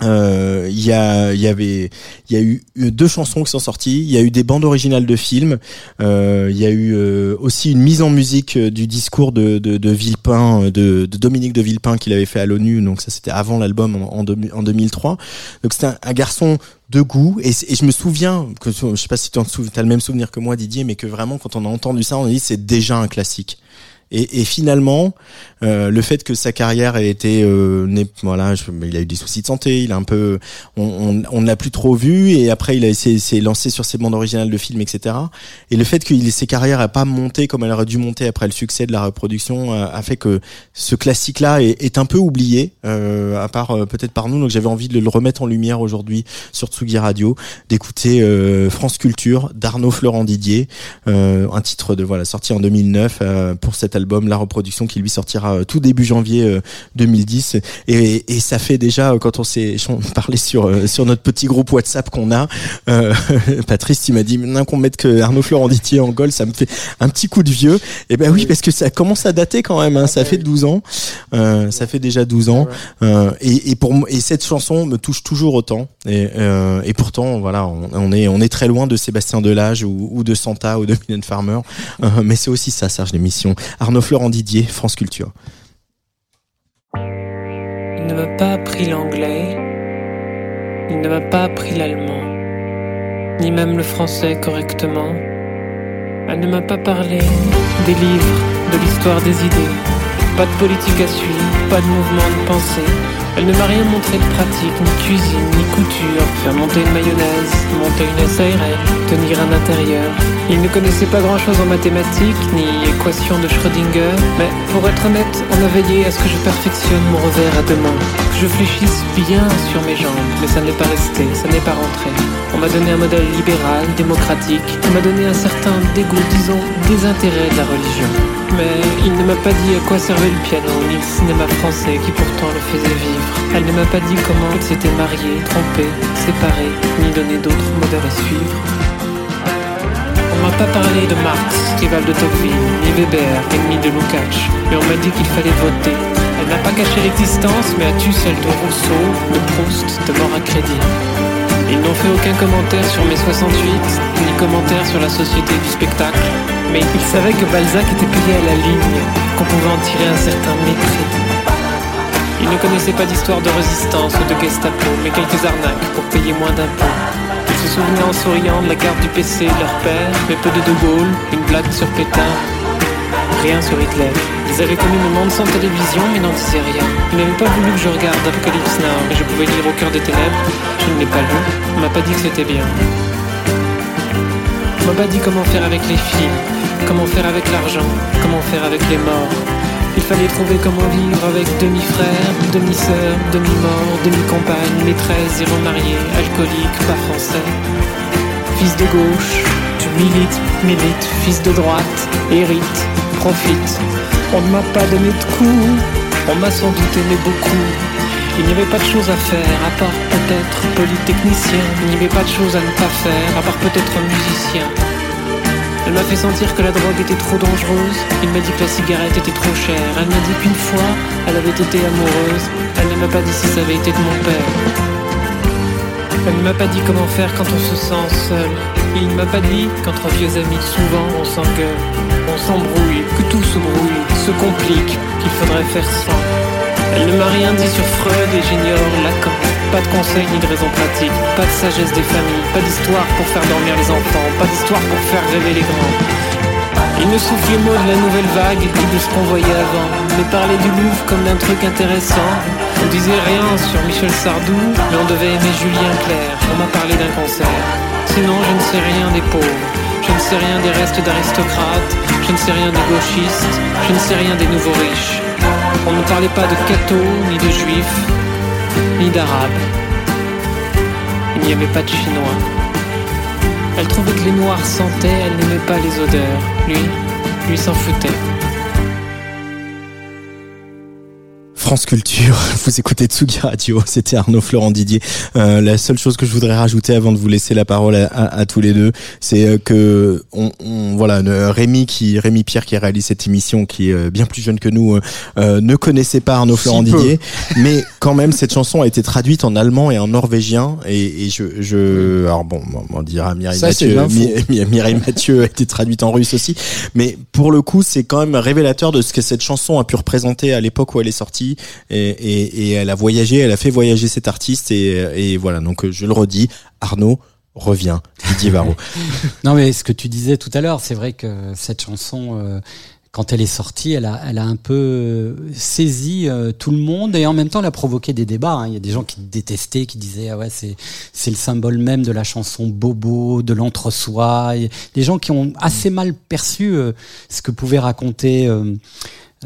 Euh, Il y a, y avait, il y a eu deux chansons qui sont sorties. Il y a eu des bandes originales de films. Euh, il y a eu euh, aussi une mise en musique euh, du discours de, de, de Villepin, euh, de, de Dominique de Villepin qu'il avait fait à l'ONU. Donc ça, c'était avant l'album en, en, deux- en 2003. Donc c'était un, garçon de goût et je me souviens que je sais pas si tu as le même souvenir que moi Didier mais que vraiment quand on a entendu ça on a dit c'est déjà un classique et, et finalement euh, le fait que sa carrière ait été euh, n'est- voilà je- il a eu des soucis de santé il a un peu on, on, on l'a plus trop vu et après il a essayé s'est lancé sur ses bandes originales de films etc et le fait que il- ses carrières a pas monté comme elle aurait dû monter après le succès de la reproduction a, a fait que ce classique là est, est un peu oublié euh, à part euh, peut-être par nous. Donc j'avais envie de le remettre en lumière aujourd'hui sur Tsugi Radio d'écouter euh, France Culture d'Arnaud Florent Didier euh, un titre de voilà sorti en 2009 euh, pour cet album la reproduction qui lui sortira euh, tout début janvier euh, 2010 et, et ça fait déjà euh, quand on s'est parlait sur euh, sur notre petit groupe WhatsApp qu'on a euh, Patrice tu m'as dit maintenant qu'on mette que Arnaud Florent Didier en goal ça me fait un petit coup de vieux. Et ben oui parce que ça commence à dater quand même hein, ça fait 12 ans. Euh, ça fait déjà 12 ans. Euh, et, et pour et cette chanson me touche toujours autant. Et, euh, et pourtant voilà on, on est on est très loin de Sébastien Delage ou, ou de Santa ou de Mylène Farmer. Euh, mais c'est aussi ça Serge l'émission. Arnaud Florent Didier France Culture Il ne m'a pas appris l'anglais, il ne m'a pas appris l'allemand, ni même le français correctement. Elle ne m'a pas parlé des livres, de l'histoire des idées, pas de politique à suivre, pas de mouvement de pensée. Elle ne m'a rien montré de pratique, ni cuisine, ni couture, faire monter une mayonnaise, monter une SARL, tenir un intérieur. Il ne connaissait pas grand chose en mathématiques, ni équations de Schrödinger, mais pour être honnête, on a veillé à ce que je perfectionne mon revers à deux mains, je fléchisse bien sur mes jambes, mais ça n'est pas resté, ça n'est pas rentré. On m'a donné un modèle libéral, démocratique, on m'a donné un certain dégoût, disons, désintérêt de la religion. Mais il ne m'a pas dit à quoi servait le piano, ni le cinéma français qui pourtant le faisait vivre. Elle ne m'a pas dit comment il s'était marié, trompé, séparé, ni donné d'autres modèles à suivre. On m'a pas parlé de Marx, rival de Tocqueville, ni Weber, ennemi de Lukács, mais on m'a dit qu'il fallait voter. N'a pas caché l'existence, mais a tu celle de Rousseau, de Proust, de mort à crédit? Ils n'ont fait aucun commentaire sur mes 68, ni commentaire sur la société du spectacle, mais ils savaient que Balzac était payé à la ligne, qu'on pouvait en tirer un certain mépris. Ils ne connaissaient pas d'histoire de résistance ou de Gestapo, mais quelques arnaques pour payer moins d'impôts. Ils se souvenaient en souriant de la garde du PC de leur père, mais peu de De Gaulle, une blague sur Pétain, rien sur Hitler. Ils avaient connu le monde sans télévision, mais n'en disaient rien. Ils n'avaient pas voulu que je regarde Apocalypse Now, mais je pouvais lire au cœur des ténèbres. Je ne l'ai pas lu. On m'a pas dit que c'était bien. On m'a pas dit comment faire avec les filles, comment faire avec l'argent, comment faire avec les morts. Il fallait trouver comment vivre avec demi-frère, demi-sœur, demi-mort, demi-compagne, maîtresse, remarié, alcoolique, pas français. Fils de gauche, tu milites, milite, fils de droite, hérite, profite. On ne m'a pas donné de coups, on m'a sans doute aimé beaucoup. Il n'y avait pas de choses à faire, à part peut-être polytechnicien. Il n'y avait pas de choses à ne pas faire, à part peut-être musicien. Elle m'a fait sentir que la drogue était trop dangereuse. Il m'a dit que la cigarette était trop chère. Elle m'a dit qu'une fois, elle avait été amoureuse. Elle ne m'a pas dit si ça avait été de mon père. Elle ne m'a pas dit comment faire quand on se sent seul. Et il ne m'a pas dit qu'entre vieux amis, souvent on s'engueule, on s'embrouille, que tout se brouille, se complique, qu'il faudrait faire sans. Elle ne m'a rien dit sur Freud et j'ignore Lacan. Pas de conseils ni de raisons pratiques, pas de sagesse des familles, pas d'histoire pour faire dormir les enfants, pas d'histoire pour faire rêver les grands. Il ne soufflait mot de la nouvelle vague ni de ce qu'on voyait avant, mais parlait du Louvre comme d'un truc intéressant. On disait rien sur Michel Sardou, mais on devait aimer Julien Clerc. On m'a parlé d'un concert. Sinon, je ne sais rien des pauvres. Je ne sais rien des restes d'aristocrates. Je ne sais rien des gauchistes. Je ne sais rien des nouveaux riches. On ne parlait pas de cathos, ni de juifs, ni d'arabes. Il n'y avait pas de chinois. Elle trouvait que les noirs sentaient, elle n'aimait pas les odeurs. Lui, lui s'en foutait. France Culture, vous écoutez Tsugi Radio, c'était Arnaud Florent Didier. Euh, la seule chose que je voudrais rajouter avant de vous laisser la parole à, à- à tous les deux, c'est euh, que on, on- voilà Rémi qui Rémi Pierre qui réalise cette émission, qui est euh, bien plus jeune que nous, euh, euh, ne connaissait pas Arnaud Florent. Didier, mais quand même cette chanson a été traduite en allemand et en norvégien. Et, et je, je alors bon on dira Mireille Ça, Mathieu, Mireille Mathieu a été traduite en russe aussi, mais pour le coup c'est quand même révélateur de ce que cette chanson a pu représenter à l'époque où elle est sortie et, elle a voyagé, elle a fait voyager cet artiste et, voilà donc je le redis, Arnaud revient, Didier Varro. Non, mais ce que tu disais tout à l'heure, c'est vrai que cette chanson, euh, quand elle est sortie, elle a, un peu euh, saisi euh, tout le monde et en même temps, elle a provoqué des débats. hein. Il y a des gens qui détestaient, qui disaient ah ouais, c'est c'est le symbole même de la chanson bobo, de l'entre-soi. Des gens qui ont assez mal perçu ce que pouvait raconter.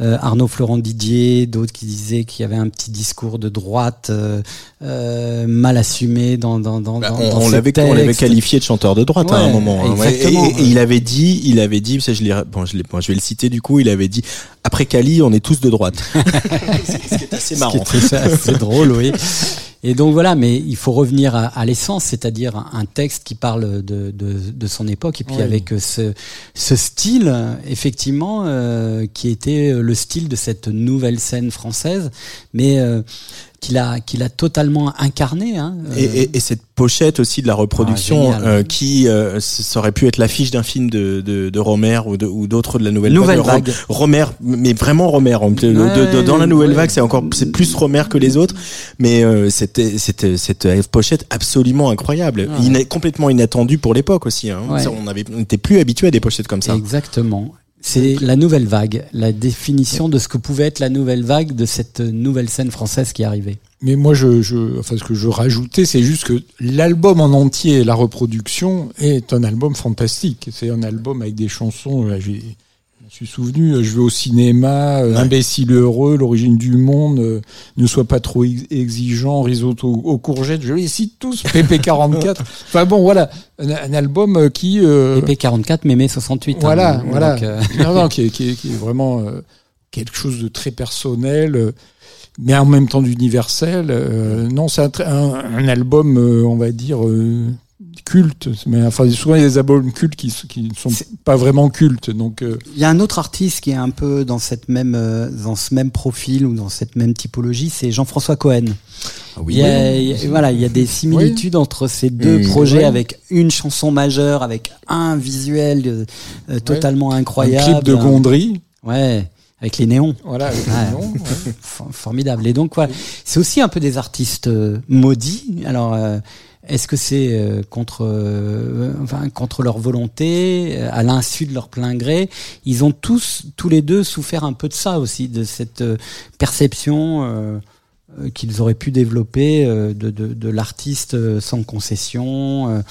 Euh, Arnaud Florent Didier, d'autres qui disaient qu'il y avait un petit discours de droite euh, euh, mal assumé dans dans dans, Bah, on dans on l'avait on l'avait textes. qualifié de chanteur de droite à un moment. hein. Ouais, exactement. Et, et il avait dit, il avait dit, ça, je l'ai, bon, je l'ai, bon, je vais le citer du coup. Il avait dit après Cali, on est tous de droite. ce qui est assez marrant. Ce qui était assez drôle, oui. Et donc voilà, mais il faut revenir à, à l'essence, c'est-à-dire un, texte qui parle de, de, de son époque, et puis Oui. avec ce, ce style, euh, effectivement, euh, qui était le style de cette nouvelle scène française, mais euh, qu'il a, qu'il a totalement incarné. Hein, euh, Et, et, et cette pochette aussi de la reproduction Ah, euh, qui euh, ça aurait pu être l'affiche d'un film de, de, de Romer ou de- ou d'autres de la nouvelle, Nouvelle vague. Romer, mais vraiment Romer. Dans la nouvelle ouais. vague, c'est encore c'est plus Romer que les autres, mais euh, c'était c'était cette pochette absolument incroyable, Ah ouais. Ina- complètement inattendue pour l'époque aussi. Hein. Ça, on n'était plus habitué à des pochettes comme ça. Exactement. C'est la nouvelle vague, la définition de ce que pouvait être la nouvelle vague de cette nouvelle scène française qui arrivait. Mais moi, je, ce que je rajoutais, c'est juste que l'album en entier, la reproduction, est un album fantastique. C'est un album avec des chansons. me suis souvenu, euh, je vais au cinéma, euh, Ouais. Imbécile heureux, l'origine du monde, euh, ne sois pas trop ex- exigeant, risotto aux courgettes, je les cite tous, PP44. enfin bon, voilà, un, un album qui... euh, EP44, Mémé 68. hein. voilà, Donc, voilà. euh, non, non, qui est, qui est- qui est vraiment quelque chose de très personnel, mais en même temps d'universel. non, c'est un, très- un, un album, on va dire, euh, culte. Mais enfin, souvent, il y a des albums cultes qui, qui ne sont pas vraiment cultes. Donc, euh, Il y a un autre artiste qui est un peu dans cette même euh, dans ce même profil ou dans cette même typologie, c'est Jean-François Cohen. Ah Il y a, il y a- voilà, il y a des similitudes entre ces deux Mmh. projets avec une chanson majeure, avec un visuel euh, totalement un incroyable. clip de Gondry. Ouais, avec les néons. Voilà, avec Ouais. le nom, ouais. For- Formidable. Et donc, c'est aussi un peu des artistes euh, maudits. Alors, euh, est-ce que c'est euh, contre, euh, enfin, contre leur volonté, euh, à l'insu de leur plein gré? Ils ont tous, tous les deux, souffert un peu de ça aussi, de cette euh, perception euh, qu'ils auraient pu développer euh, de, de, de l'artiste sans concession,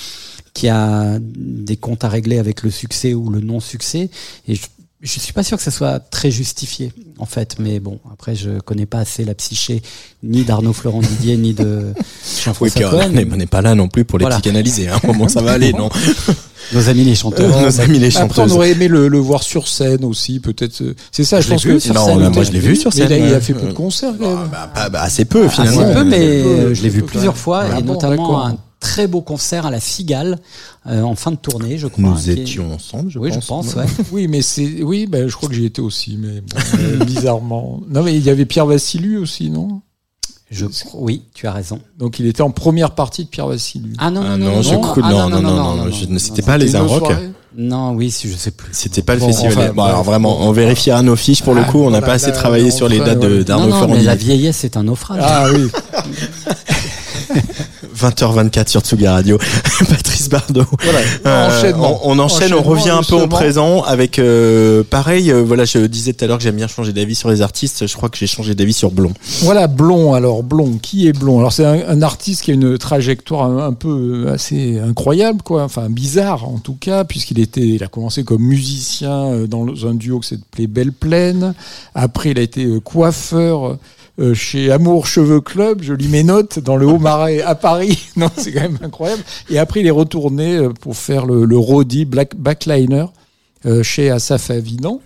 qui a des comptes à régler avec le succès ou le non-succès. Et je, je suis pas sûr que ça soit très justifié, en fait. Mais bon, après, je connais pas assez la psyché ni d'Arnaud Florent Didier ni de Oui, Jean-François on Cohen. n'est on n'est pas là non plus pour les Voilà. psychanalyser. Hein. Comment ça va aller, non Nos amis les chanteurs. Nos amis les Après, on chanteuses. aurait aimé le, le voir sur scène aussi, peut-être. euh, C'est ça, je, Je pense que sur Non, scène, oui. moi je l'ai vu sur Mais scène. là, il a fait peu de concerts. quand même. Bah, pas- bah, assez peu finalement. Assez peu, mais peu, euh, je l'ai vu plusieurs fois, Ah et bon, notamment un très beau concert à la Cigale euh, en fin de tournée, je crois. Nous qui est- étions ensemble, je oui, pense. je pense, ouais. Oui, mais c'est, oui, ben, je crois que j'y étais aussi, mais bon, euh, bizarrement. Non, mais il y avait Pierre Vassilu aussi, non? Je, oui, tu as raison. Donc, il était en première partie de Pierre Vassilu. Ah non, Ah non, non, non, je non, ah, non, non, non, non, c'était pas les soirée Non, oui, si, je sais plus. C'était pas le festival. enfin, bon, alors vraiment, on vérifiera nos fiches pour le Ah, coup. On n'a pas assez travaillé sur les dates de- voilà. Non, d'Arnaud non, mais la vieillesse, c'est un naufrage. Ah oui. 20h24 sur Tsuga Radio. Patrice Bardot. Voilà. Euh, Enchaînement. on, on enchaîne, on revient un peu au présent avec euh, pareil. euh, voilà, je disais tout à l'heure que j'aime bien changer d'avis sur les artistes. Je crois que j'ai changé d'avis sur Blond. Voilà, Blond. Alors, Blond, qui est Blond? Alors, c'est un, un artiste qui a une trajectoire un, un peu assez incroyable, quoi. Enfin, bizarre, en tout cas, puisqu'il était, il a commencé comme musicien dans un duo qui s'appelait Belle Plaine. Après, il a été coiffeur euh, chez Amour Cheveux Club. Je lis mes notes dans le Haut-Marais à Paris. non, c'est quand même incroyable. Et après, il est retourné euh, pour faire le, le Black, Backliner euh, chez Asaf Avidan.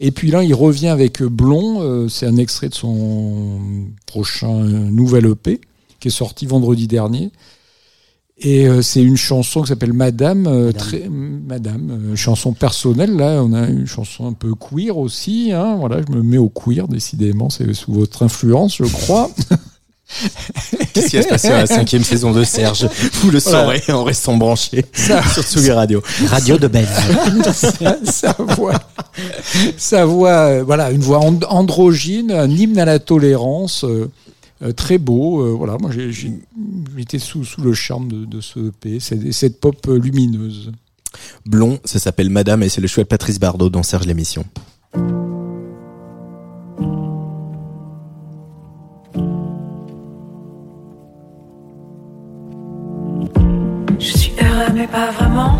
Et puis là, il revient avec Blond. c'est un extrait de son prochain nouvel EP qui est sorti vendredi dernier. Et euh, c'est une chanson qui s'appelle Madame, euh, Madame. très Madame, euh, chanson personnelle. Là, on a une chanson un peu queer aussi. Hein, voilà, je me mets au queer décidément. C'est sous votre influence, je crois. Qu'est-ce qui va se passer dans la cinquième saison de Serge? Vous le saurez en restant branché sur Tsuga Radio. Radio de Belle. sa voix, sa voix, euh, voilà, une voix and- androgyne, un hymne à la tolérance, euh, très beau. euh, voilà, moi j'ai j'étais sous, sous le charme de, de ce EP, cette, cette pop euh, lumineuse. Blond, ça s'appelle Madame et c'est le choix de Patrice Bardot dans Serge l'émission. Je suis heureux mais pas vraiment.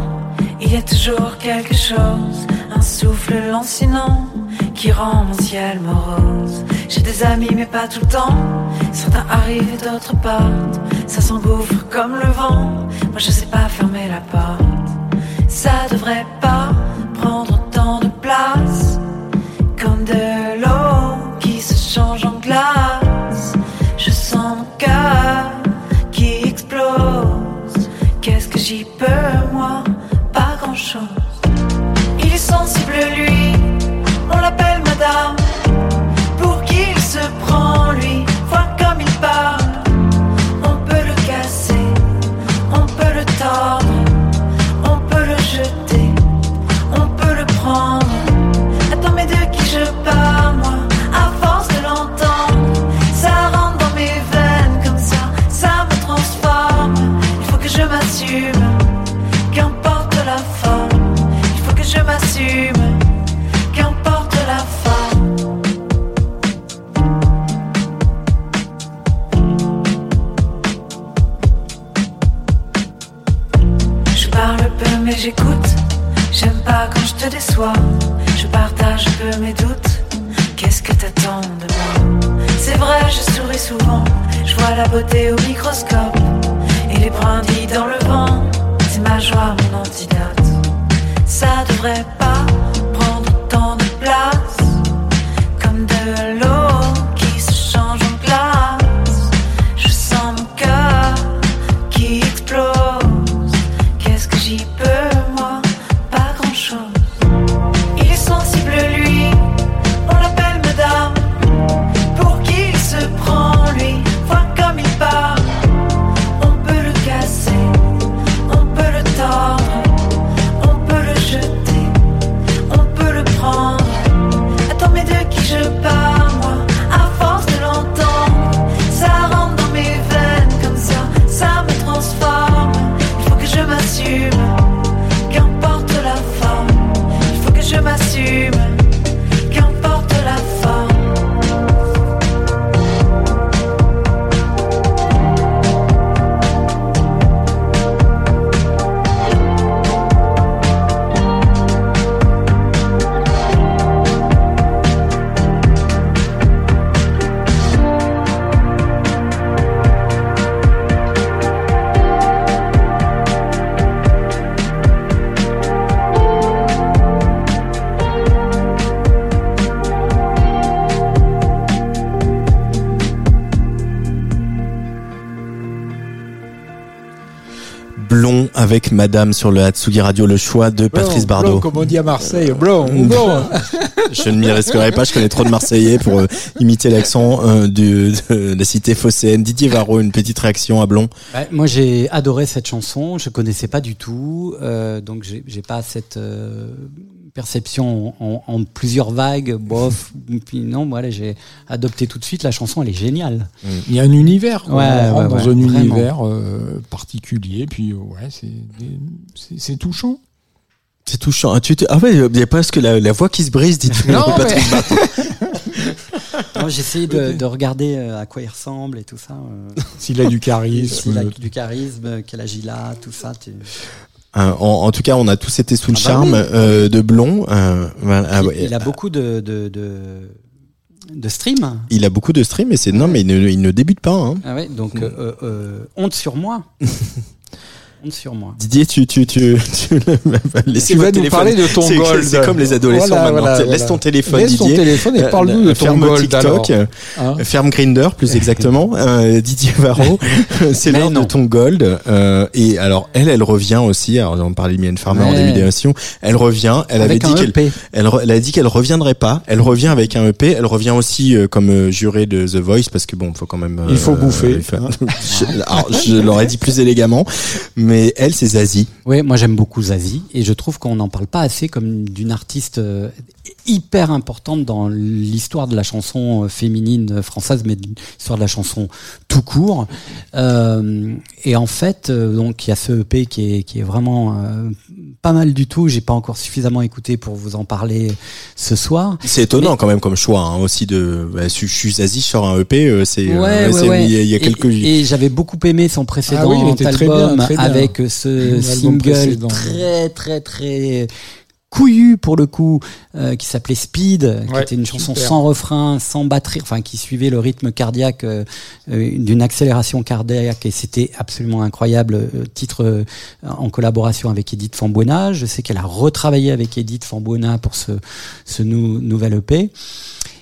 Il y a toujours quelque chose, souffle lancinant qui rend mon ciel morose. J'ai des amis mais pas tout le temps. Certains arrivent et d'autres partent. Ça s'engouffre comme le vent. Moi je sais pas fermer la porte. Ça devrait pas prendre autant de place. Comme de l'eau Madame sur le Hatsugi Radio, le choix de Patrice Bardot. comme on dit à Marseille, blond, blond. Je ne m'y risquerai pas, je connais trop de Marseillais pour euh, imiter l'accent euh, de la cité phocéenne. Didier Varro, une petite réaction à Blond. Ouais, moi, j'ai adoré cette chanson. Je connaissais pas du tout, euh, donc j'ai j'ai pas cette euh, perception en, en plusieurs vagues. Bof. Puis non, voilà, j'ai adopté tout de suite. La chanson, elle est géniale. Il y a un univers, quoi. Ouais, on rentre ouais, dans ouais, un vraiment. univers euh, particulier, puis euh, ouais, c'est touchant. C'est touchant. Ah, tu te- ah ouais, il y a presque la, la voix qui se brise, dites Non. Non, J'ai essayé de, de regarder euh, à quoi il ressemble et tout ça. S'il a du s'il charisme. a du charisme, quel âge il a, tout ça. tu- Euh, en, en tout cas, on a tous été sous le Ah bah charme oui. euh, de Blond. Euh, voilà, ah il, a beaucoup de de, de, de streams. Il a beaucoup de streams, et c'est non, mais il ne, il ne débute pas. Hein. Ah ouais, donc euh, honte sur moi. honte sur moi. Didier, tu, tu, tu, tu, Tu vas nous parler de ton gold. C'est comme les adolescents Voilà, maintenant. voilà, Laisse voilà. ton téléphone, Laisse ton Didier. téléphone et Euh, parle-nous de ton ferme gold. TikTok. Hein Ferme Grinder, plus exactement. Euh, Didier Varro, c'est l'heure de ton gold. Euh, et alors, elle, elle revient aussi. Alors, on parlait de Mylène Farmer en Ouais. début d'émission. Elle revient. Elle Avec avait dit qu'elle, EP. elle, elle a dit qu'elle reviendrait pas. Elle revient avec un EP. Elle revient aussi euh, comme euh, jurée de The Voice parce que bon, faut quand même. euh, Il faut bouffer. je, alors, je l'aurais dit plus élégamment, mais elle, c'est Zazie. Oui, moi j'aime beaucoup Zazie et je trouve qu'on n'en parle pas assez comme d'une artiste euh, hyper importante dans l'histoire de la chanson euh, féminine française, mais de l'histoire de la chanson tout court. Euh, et en fait, donc il y a ce EP qui est, qui est vraiment euh, pas mal du tout. J'ai pas encore suffisamment écouté pour vous en parler ce soir. C'est étonnant Mais- quand même comme choix hein, aussi de. Bah, je suis Zazie, je sors un EP. c'est. euh, Ouais, ouais. Il y a, il y a Et- quelques. Et, j'avais beaucoup aimé son précédent Ah oui, il était très album bien, très bien. avec ce L'album single précédent. très très très couillu pour le coup euh, qui s'appelait Speed qui Ouais, était une chanson super. sans refrain sans batterie enfin qui suivait le rythme cardiaque euh, euh, d'une accélération cardiaque et c'était absolument incroyable euh, titre euh, en collaboration avec Edith Fambuena je sais qu'elle a retravaillé avec Edith Fambuena pour ce ce nou- nouvel EP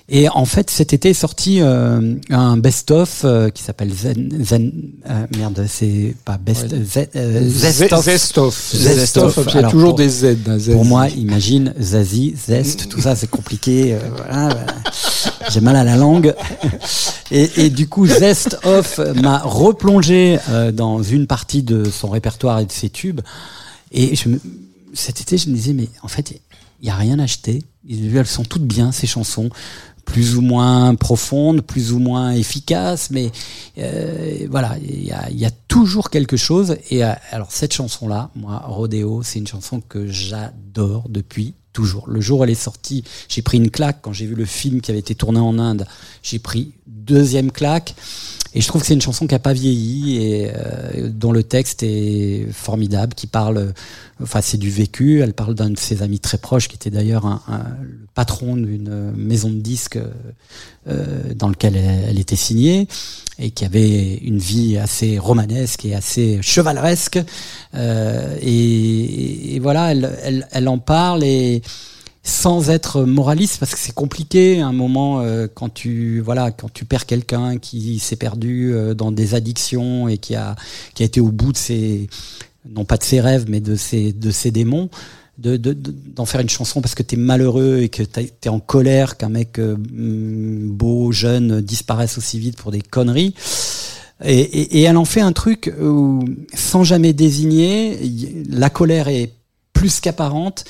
et en fait, cet été est sorti euh, un best-of euh, qui s'appelle Zen, Zen euh, merde, c'est pas best, Ouais. Z- euh, Zest-. Zest-off. Zest-of. Zest-off, Il y a toujours pour- des Z. hein, Zazie. Pour moi, imagine Zazie, Zest, tout ça, c'est compliqué. euh, voilà, voilà. J'ai mal à la langue. Et, et du coup, Zest Off m'a replongé euh, dans une partie de son répertoire et de ses tubes. Et je me, cet été, je me disais, mais en fait, il y a rien acheté. Elles sont toutes bien ces chansons, plus ou moins profondes, plus ou moins efficaces, mais euh, voilà, il y a, il y a toujours quelque chose. Et euh, alors cette chanson-là, moi, Rodeo, c'est une chanson que j'adore depuis toujours. Le jour où elle est sortie, j'ai pris une claque quand j'ai vu le film qui avait été tourné en Inde. J'ai pris deuxième claque. Et je trouve que c'est une chanson qui n'a pas vieilli et euh, dont le texte est formidable, qui parle, enfin c'est du vécu. Elle parle d'un de ses amis très proches, qui était d'ailleurs un, un- le patron d'une maison de disques euh, dans lequel elle, elle était signée et qui avait une vie assez romanesque et assez chevaleresque. Euh, et, et voilà, elle, elle, elle en parle et sans être moraliste parce que c'est compliqué à un moment euh, quand tu voilà quand tu perds quelqu'un qui s'est perdu euh, dans des addictions et qui a qui a été au bout de ses non pas de ses rêves mais de ses de ses démons de de- de- d'en faire une chanson parce que t'es malheureux et que t'es en colère qu'un mec euh, mm, beau jeune disparaisse aussi vite pour des conneries. Et, et, et elle en fait un truc où, sans jamais désigner, la colère est plus qu'apparente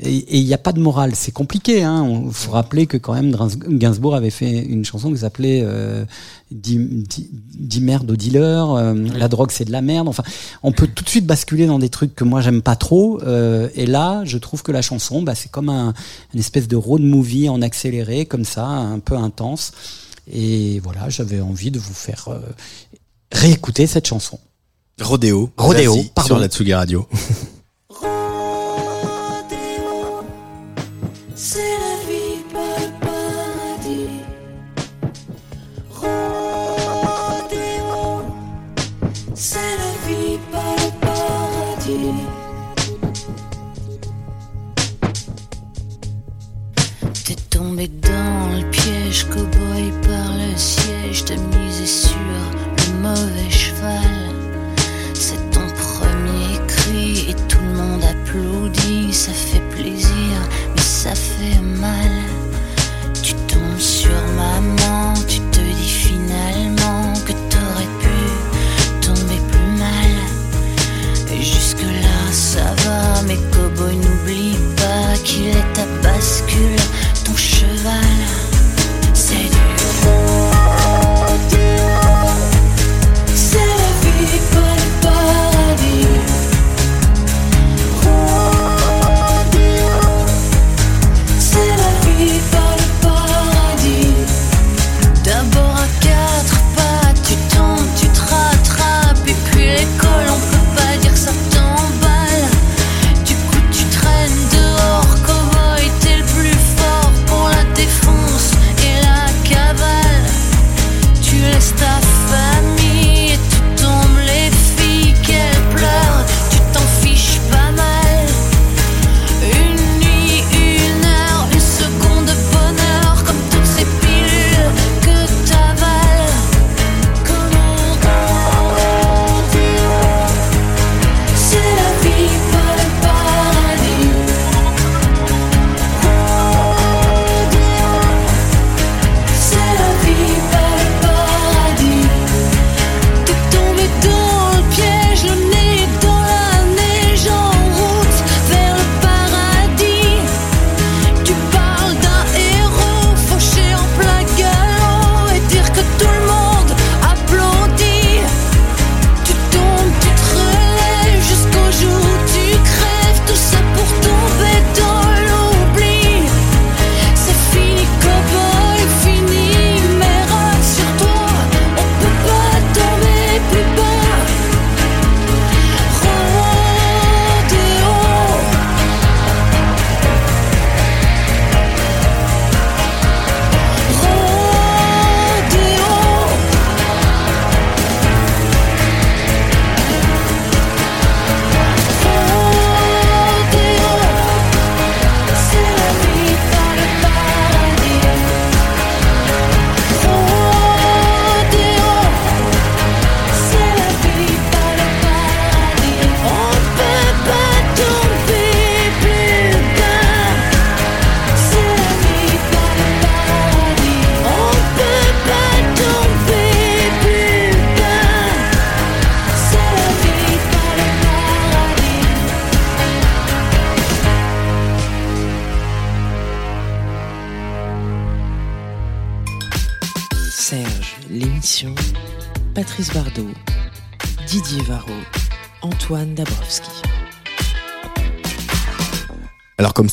et il n'y a pas de morale. C'est compliqué. Hein. Il faut rappeler que quand même Gainsbourg- avait fait une chanson qui s'appelait euh, dis, dis- dis merde aux dealers, euh, la drogue c'est de la merde. Enfin, on peut tout de suite basculer dans des trucs que moi j'aime pas trop. euh, et là, je trouve que la chanson, bah, c'est comme un, une espèce de road movie en accéléré, comme ça, un peu intense. Et voilà, j'avais envie de vous faire euh, réécouter cette chanson. Rodéo. Rodéo, pardon. Sur la Tsugi Radio.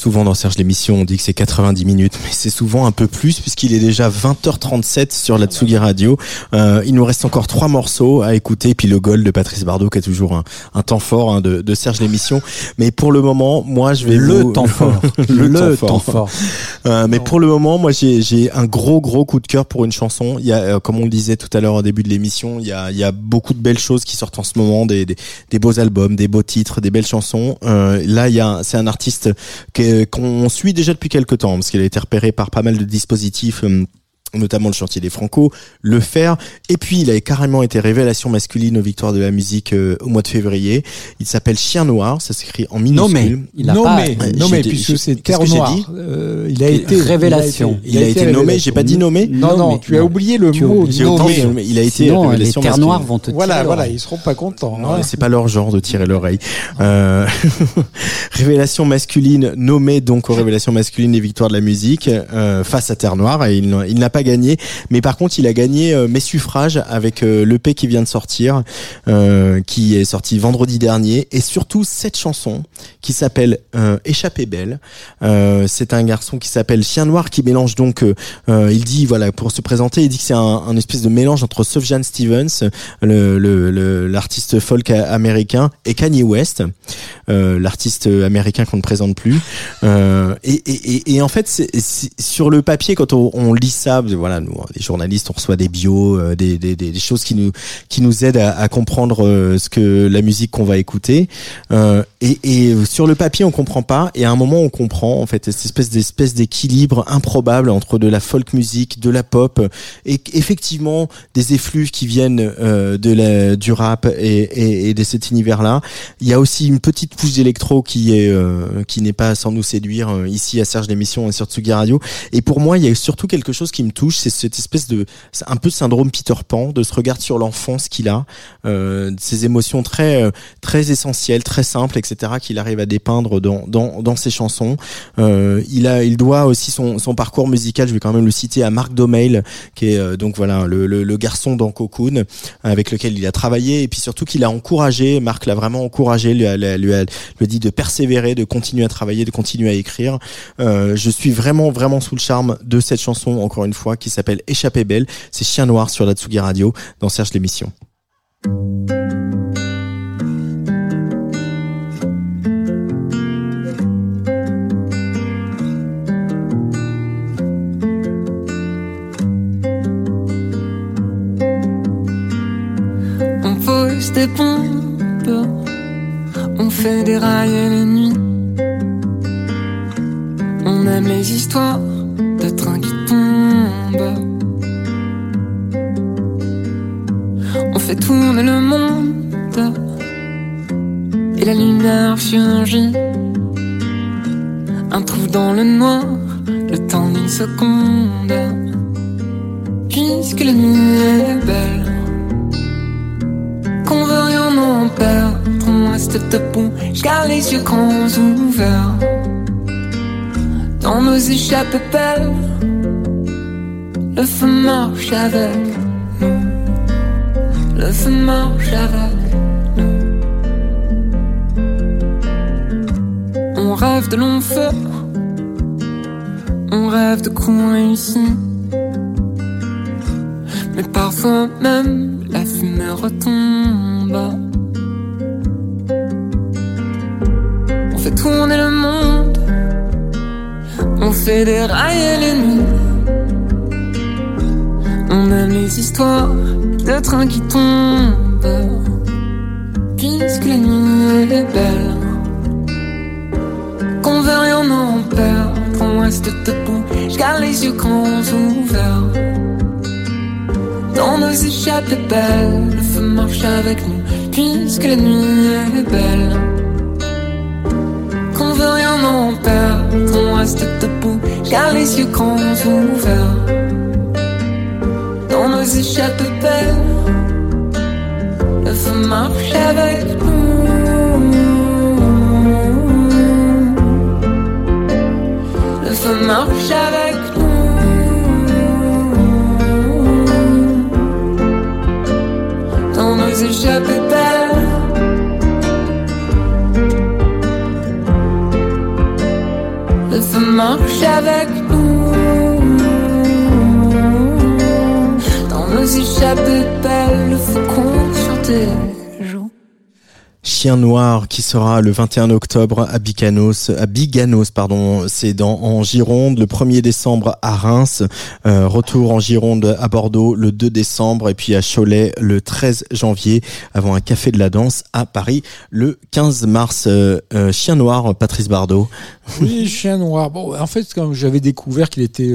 souvent dans Serge l'émission, on dit que c'est 90 minutes, mais c'est souvent un peu plus puisqu'il est déjà 20h37 sur la Tsugi Radio. Euh, il nous reste encore trois morceaux à écouter, puis le goal de Patrice Bardot qui est toujours un, un temps fort hein, de, de Serge l'émission. Mais pour le moment, moi je vais Le vous- temps fort. le, Le temps temps fort. fort. Euh, mais pour le moment, moi j'ai un gros gros coup de cœur pour une chanson. Il y a, euh, comme on le disait tout à l'heure au début de l'émission, il y a, il y a beaucoup de belles choses qui sortent en ce moment, des, des, des beaux albums, des beaux titres, des belles chansons. Euh, là, il y a, c'est un artiste qu'on suit déjà depuis quelques temps parce qu'il a été repéré par pas mal de dispositifs. Notamment le chantier des Franco, le faire, et puis il a carrément été révélation masculine aux victoires de la musique euh, au mois de février. Il s'appelle Chien Noir, ça s'écrit en minuscule. Nommé. Il a pas. nommé, Ouais, nommé, j'ai dit- puisque c'est Terre Noire. dit Euh, il a été Révélation. Il a été nommé, j'ai pas dit nommé. Non, non, Nommé. tu as Non. oublié le mot autant nommé. mais il a été Sinon, les révélation terres masculine. noires vont te tirer Voilà, voilà, ils seront pas contents. Non, hein. mais c'est pas leur genre de tirer l'oreille. Euh, révélation masculine nommée donc aux révélations masculines des victoires de la musique euh, face à Terre Noire et il, il n'a pas gagné. Mais par contre, il a gagné euh, mes suffrages avec euh, l'EP qui vient de sortir, euh, qui est sorti vendredi dernier et surtout cette chanson qui s'appelle Échappée belle. C'est un garçon qui s'appelle Chien Noir qui mélange donc, il dit voilà pour se présenter, il dit que c'est un, espèce de mélange entre Sufjan Stevens, le l'artiste folk américain, et Kanye West, l'artiste américain qu'on ne présente plus. Et, et, en fait, sur le papier, quand on lit ça, voilà, nous, les journalistes, on reçoit des bios, euh, des, des, des, choses qui nous qui nous aident à, à comprendre euh, ce que la musique qu'on va écouter. Euh, et, et sur le papier, on comprend pas. Et à un moment, on comprend en fait cette espèce d'espèce d'équilibre improbable entre de la folk musique, de la pop, et effectivement des effluves qui viennent euh, de la, du rap et, et, et de cet univers-là. Il y a aussi une petite couche d'électro qui est euh, qui n'est pas sans nous séduire euh, ici à Serge l'émission et sur Tsugi Radio. Et pour moi, il y a surtout quelque chose qui me touche, c'est cette espèce de un peu syndrome Peter Pan, de se regarder sur l'enfance qu'il a, euh, ces émotions très euh, très essentielles, très simples, etc. qu'il arrive à dépeindre dans dans, dans ses chansons. Euh, il a il doit aussi son son parcours musical, je vais quand même le citer à Marc Domail, qui est euh, donc voilà le, le, le garçon dans Cocoon avec lequel il a travaillé et puis surtout qu'il a encouragé Marc l'a vraiment encouragé lui a, lui a, lui a- lui a dit de persévérer de continuer à travailler de continuer à écrire Euh, je suis vraiment vraiment sous le charme de cette chanson encore une fois qui s'appelle Échappée belle. C'est Chien Noir sur la Tsugi Radio dans Serge l'émission. On pose des bombes, on fait dérailler les nuits. On aime les histoires de trains qui On fait tourner le monde et la lumière surgit. Un trou dans le noir, le temps d'une seconde. Puisque la nuit est belle qu'on veut rien en perdre. On reste debout, garde les yeux grands ouverts. Dans nos échappées belles, le feu marche avec nous. Le feu marche avec nous. On rêve de longs feux, on rêve de coups réussis. Mais parfois même la fumée retombe. On fait tourner le monde, on fait dérailler les nuits. Histoires de trains qui tombent. Puisque la nuit est belle, qu'on veut rien en perdre. On reste debout, je les yeux grands ouverts. Dans nos échappées belles, le feu marche avec nous, puisque la nuit est belle. Qu'on veut rien en perdre, on reste debout, car les yeux grands ouverts aux échappes-pelles. Le feu marche avec nous. Le feu marche avec nous. Dans nos échappes-pelles. Le feu marche avec nous. Faut qu'on sur tes joues. Chien Noir qui sera le 21 octobre à Biganos, à Biganos pardon, c'est dans en Gironde, le 1er décembre à Reims, euh, retour en Gironde à Bordeaux le 2 décembre et puis à Cholet le 13 janvier avant un café de la danse à Paris le 15 mars. Euh, euh, Chien Noir, Patrice Bardot. Oui, Chien Noir. Bon, en fait, quand j'avais découvert qu'il était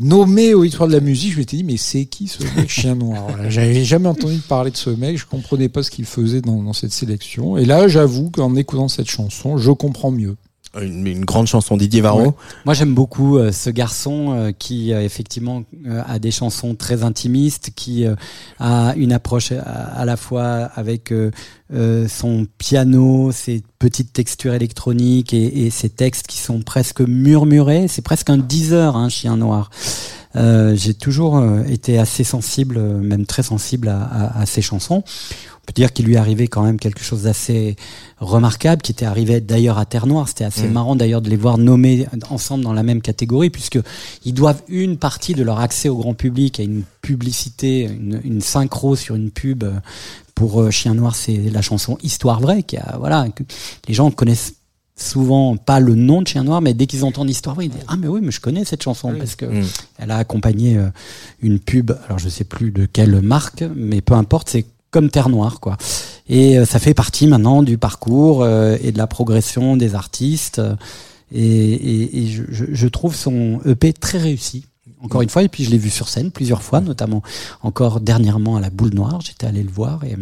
nommé au Histoire de la musique, je m'étais dit, mais c'est qui ce mec Chien Noir? J'avais jamais entendu parler de ce mec, je comprenais pas ce qu'il faisait dans, dans cette sélection. Et là, j'avoue qu'en écoutant cette chanson, je comprends mieux. Une, une grande chanson Didier Varro. Ouais. Moi, j'aime beaucoup euh, ce garçon euh, qui euh, effectivement euh, a des chansons très intimistes, qui euh, a une approche à, à la fois avec euh, euh, son piano, ses petites textures électroniques et, et ses textes qui sont presque murmurés. C'est presque un Deezer, un chien noir. Euh, J'ai toujours euh, été assez sensible, euh, même très sensible à, à, à ces chansons. On peut dire qu'il lui arrivé quand même quelque chose d'assez remarquable, qui était arrivé d'ailleurs à Terre Noire. C'était assez Mm. marrant d'ailleurs de les voir nommés ensemble dans la même catégorie, puisque ils doivent une partie de leur accès au grand public à une publicité, une, une synchro sur une pub. euh, Pour euh, Chien Noir, c'est la chanson Histoire vraie, qui a voilà, que les gens connaissent souvent pas le nom de Chien Noir, mais dès qu'ils entendent Histoire vraie, ils disent ah mais oui, mais je connais cette chanson parce que Mm. elle a accompagné euh, une pub, alors je sais plus de quelle marque, mais peu importe, c'est comme Terre Noire, quoi. Et euh, ça fait partie maintenant du parcours euh, et de la progression des artistes. euh, et et, et je, je- trouve son EP très réussi. Encore une fois, et puis je l'ai vu sur scène plusieurs fois, notamment encore dernièrement à la Boule Noire. J'étais allé le voir et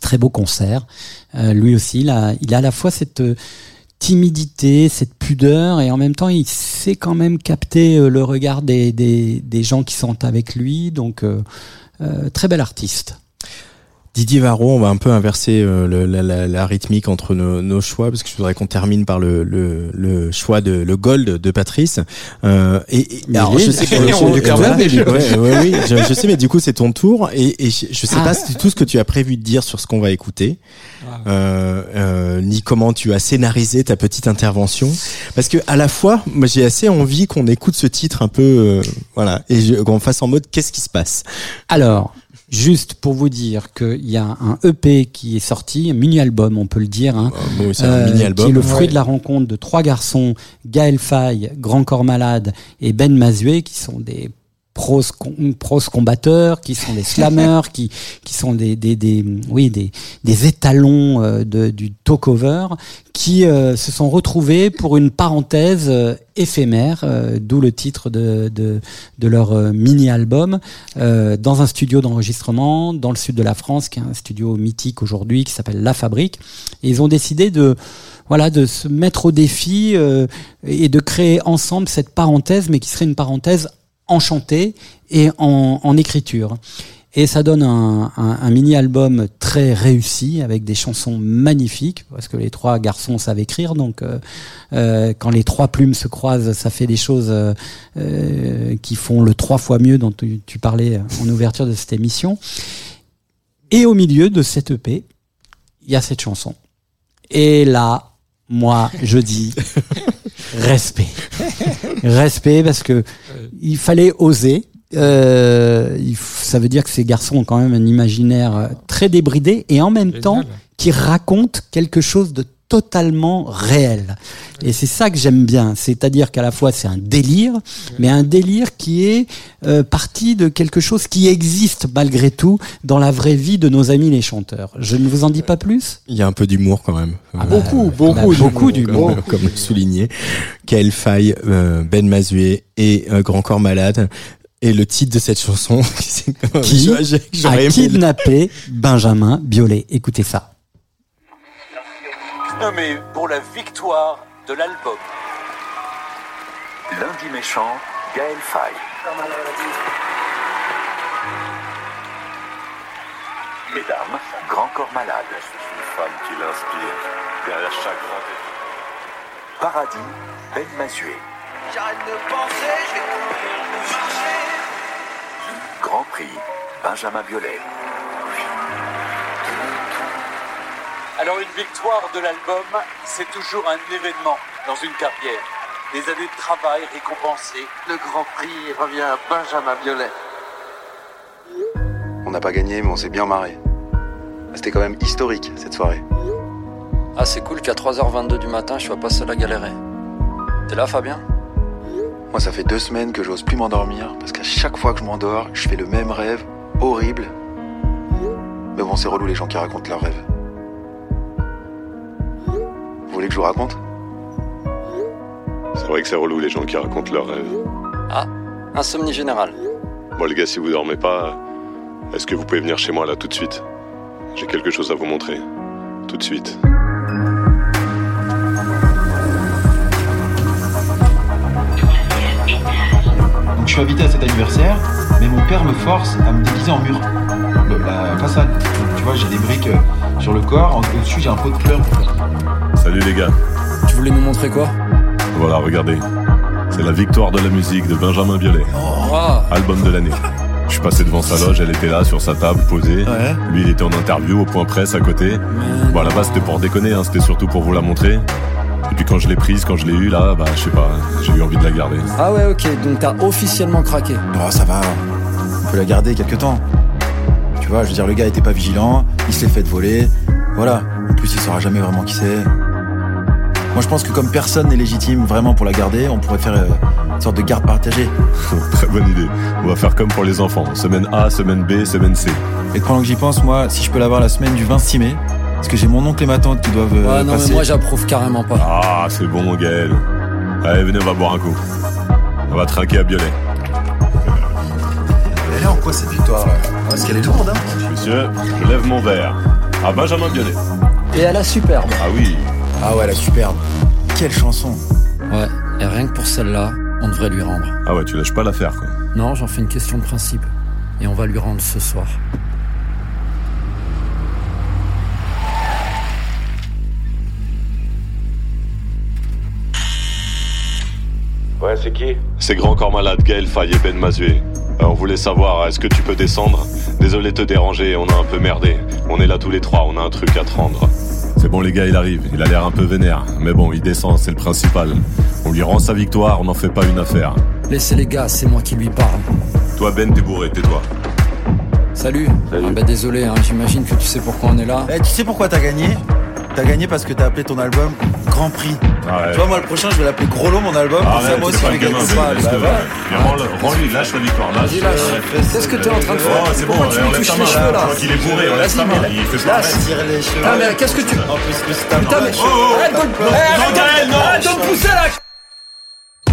très beau concert. Euh, lui aussi, il a, il a à la fois cette timidité, cette pudeur, et en même temps, il sait quand même capter le regard des, des, des gens qui sont avec lui. Donc, euh, très bel artiste. Didier Varro, on va un peu inverser euh, le- la, la- la rythmique entre nos, nos choix parce que je voudrais qu'on termine par le, le, le choix de le Gold de Patrice. Euh, et, et- Mais alors, je sais que je- sais, mais du coup c'est ton tour et, et je, je sais Ah. pas tout ce que tu as prévu de dire sur ce qu'on va écouter, Ah. euh, euh, ni comment tu as scénarisé ta petite intervention, parce que à la fois, moi j'ai assez envie qu'on écoute ce titre un peu, euh, voilà, et qu'on fasse en mode qu'est-ce qui se passe? Alors, juste pour vous dire qu'il y a un EP qui est sorti, un mini-album, on peut le dire, hein, un euh, mini-album. qui est le fruit Ouais. de la rencontre de trois garçons, Gaël Faye, Grand Corps Malade et Ben Mazué, qui sont des pros, pros combatteurs, qui sont des slammers, qui, qui sont des, des, des, oui, des, des étalons euh, de, du talk-over, qui euh, se sont retrouvés pour une parenthèse euh, éphémère, d'où le titre de, de, de leur mini-album, dans un studio d'enregistrement dans le sud de la France, qui est un studio mythique aujourd'hui, qui s'appelle La Fabrique. Et ils ont décidé de voilà de se mettre au défi euh, et de créer ensemble cette parenthèse, mais qui serait une parenthèse enchantée et en, écriture. Et ça donne un, mini-album très réussi avec des chansons magnifiques parce que les trois garçons savent écrire. Donc, euh, euh, quand les trois plumes se croisent, ça fait des choses euh, qui font le trois fois mieux dont tu, tu parlais en ouverture de cette émission. Et au milieu de cette EP, il y a cette chanson. Et là, moi, je dis respect. respect parce que il fallait oser. Euh, ça veut dire que ces garçons ont quand même un imaginaire euh, très débridé et en même temps qui raconte quelque chose de totalement réel. Et c'est ça que j'aime bien. C'est-à-dire qu'à la fois c'est un délire, mais un délire qui est euh, parti de quelque chose qui existe malgré tout dans la vraie vie de nos amis les chanteurs. Je ne vous en dis pas plus? Il y a un peu d'humour quand même. Ah Euh, bah, beaucoup, bah, beaucoup, beaucoup d'humour. comme, comme le souligné. Quelle faille, euh, Ben Mazué et euh, Grand Corps Malade. Et le titre de cette chanson, Qui a kidnappé Benjamin Biolay. Écoutez ça. Nommé pour la victoire de l'album. Lundi méchant, Gaël Faye. Mesdames, Grand Corps Malade. Une femme qui l'inspire derrière chaque grand effort. Paradis, Ben Mazué. J'arrête de penser, je vais Grand Prix, Benjamin Biolay. Alors une victoire de l'album, c'est toujours un événement dans une carrière. Des années de travail récompensées. Le Grand Prix revient à Benjamin Biolay. On n'a pas gagné, mais on s'est bien marré. C'était quand même historique cette soirée. Ah, c'est cool qu'à 3h22 du matin, je sois pas seul à galérer. T'es là, Fabien? Moi, ça fait deux semaines que j'ose plus m'endormir parce qu'à chaque fois que je m'endors, je fais le même rêve, horrible. Mais bon, c'est relou les gens qui racontent leurs rêves. Vous voulez que je vous raconte C'est vrai que c'est relou les gens qui racontent leurs rêves. Ah, insomnie générale. Bon les gars, si vous dormez pas, est-ce que vous pouvez venir chez moi là tout de suite? J'ai quelque chose à vous montrer. Tout de suite. Donc je suis invité à cet anniversaire, mais mon père me force à me déguiser en mur. La façade. Donc, tu vois, j'ai des briques euh, sur le corps, en- au-dessus j'ai un pot de fleurs. Salut les gars. Tu voulais nous montrer quoi? Voilà, regardez. C'est la victoire de la musique de Benjamin Biolay. Album de l'année. Je suis passé devant sa loge, elle était là sur sa table posée. Lui il était en interview au point presse à côté. Bon à la base c'était pour déconner, hein, c'était surtout pour vous la montrer. Et puis quand je l'ai prise, quand je l'ai eue là, bah je sais pas, j'ai eu envie de la garder. Ah ouais, ok, donc t'as officiellement craqué. Oh, ça va, on peut la garder quelque temps. Tu vois, je veux dire, le gars était pas vigilant, il s'est fait voler. Voilà. En plus, il saura jamais vraiment qui c'est. Moi, je pense que comme personne n'est légitime vraiment pour la garder, on pourrait faire euh, une sorte de garde partagée. Très bonne idée. On va faire comme pour les enfants. Semaine A, semaine B, semaine C. Et pendant que j'y pense, moi, si je peux l'avoir la semaine du 26 mai, parce que j'ai mon oncle et ma tante qui doivent Ouais, non, passer. mais moi j'approuve carrément pas. Ah, c'est bon Gaël. Allez, venez, on va boire un coup. On va trinquer à Biolay. Elle est en quoi cette victoire là? Parce qu'elle est lourde, hein Monsieur, je lève mon verre. À Benjamin Biolay. Et à la superbe. Ah oui. Ah ouais, la superbe. Quelle chanson Ouais, et rien que pour celle-là, on devrait lui rendre. Ah ouais, tu lâches pas l'affaire quoi. Non, j'en fais une question de principe. Et on va lui rendre ce soir. Ouais, c'est qui? C'est Grand Corps Malade, Gaël Faye et Ben Mazué. On voulait savoir, est-ce que tu peux descendre? Désolé de te déranger, on a un peu merdé. On est là tous les trois, on a un truc à te rendre. C'est bon les gars, il arrive. Il a l'air un peu vénère. Mais bon, il descend, c'est le principal. On lui rend sa victoire, on n'en fait pas une affaire. Laissez les gars, c'est moi qui lui parle. Toi Ben, t'es bourré, tais-toi. Salut. Ah bah désolé, hein, j'imagine que tu sais pourquoi on est là. Eh, tu sais pourquoi t'as gagné? T'as gagné parce que t'as appelé ton album Grand Prix. Ah ouais. Tu vois, moi le prochain, je vais l'appeler Gros Lot, mon album. comme ça, Arrête, moi aussi, c'est pas je le vais gamin, gagner. Ben, laisse-le, Bah, voilà. Mais rends-le- Rends-lui, lâche la victoire, lâche. Qu'est-ce que t'es en train de faire Oh, c'est bon, on lève touches ta les main, cheveux là Je crois qu'il est bourré, on ta main, il fait pas les cheveux. Ah mais qu'est-ce que tu... Putain mais... Oh, oh, Eh. Arrête de me pousser là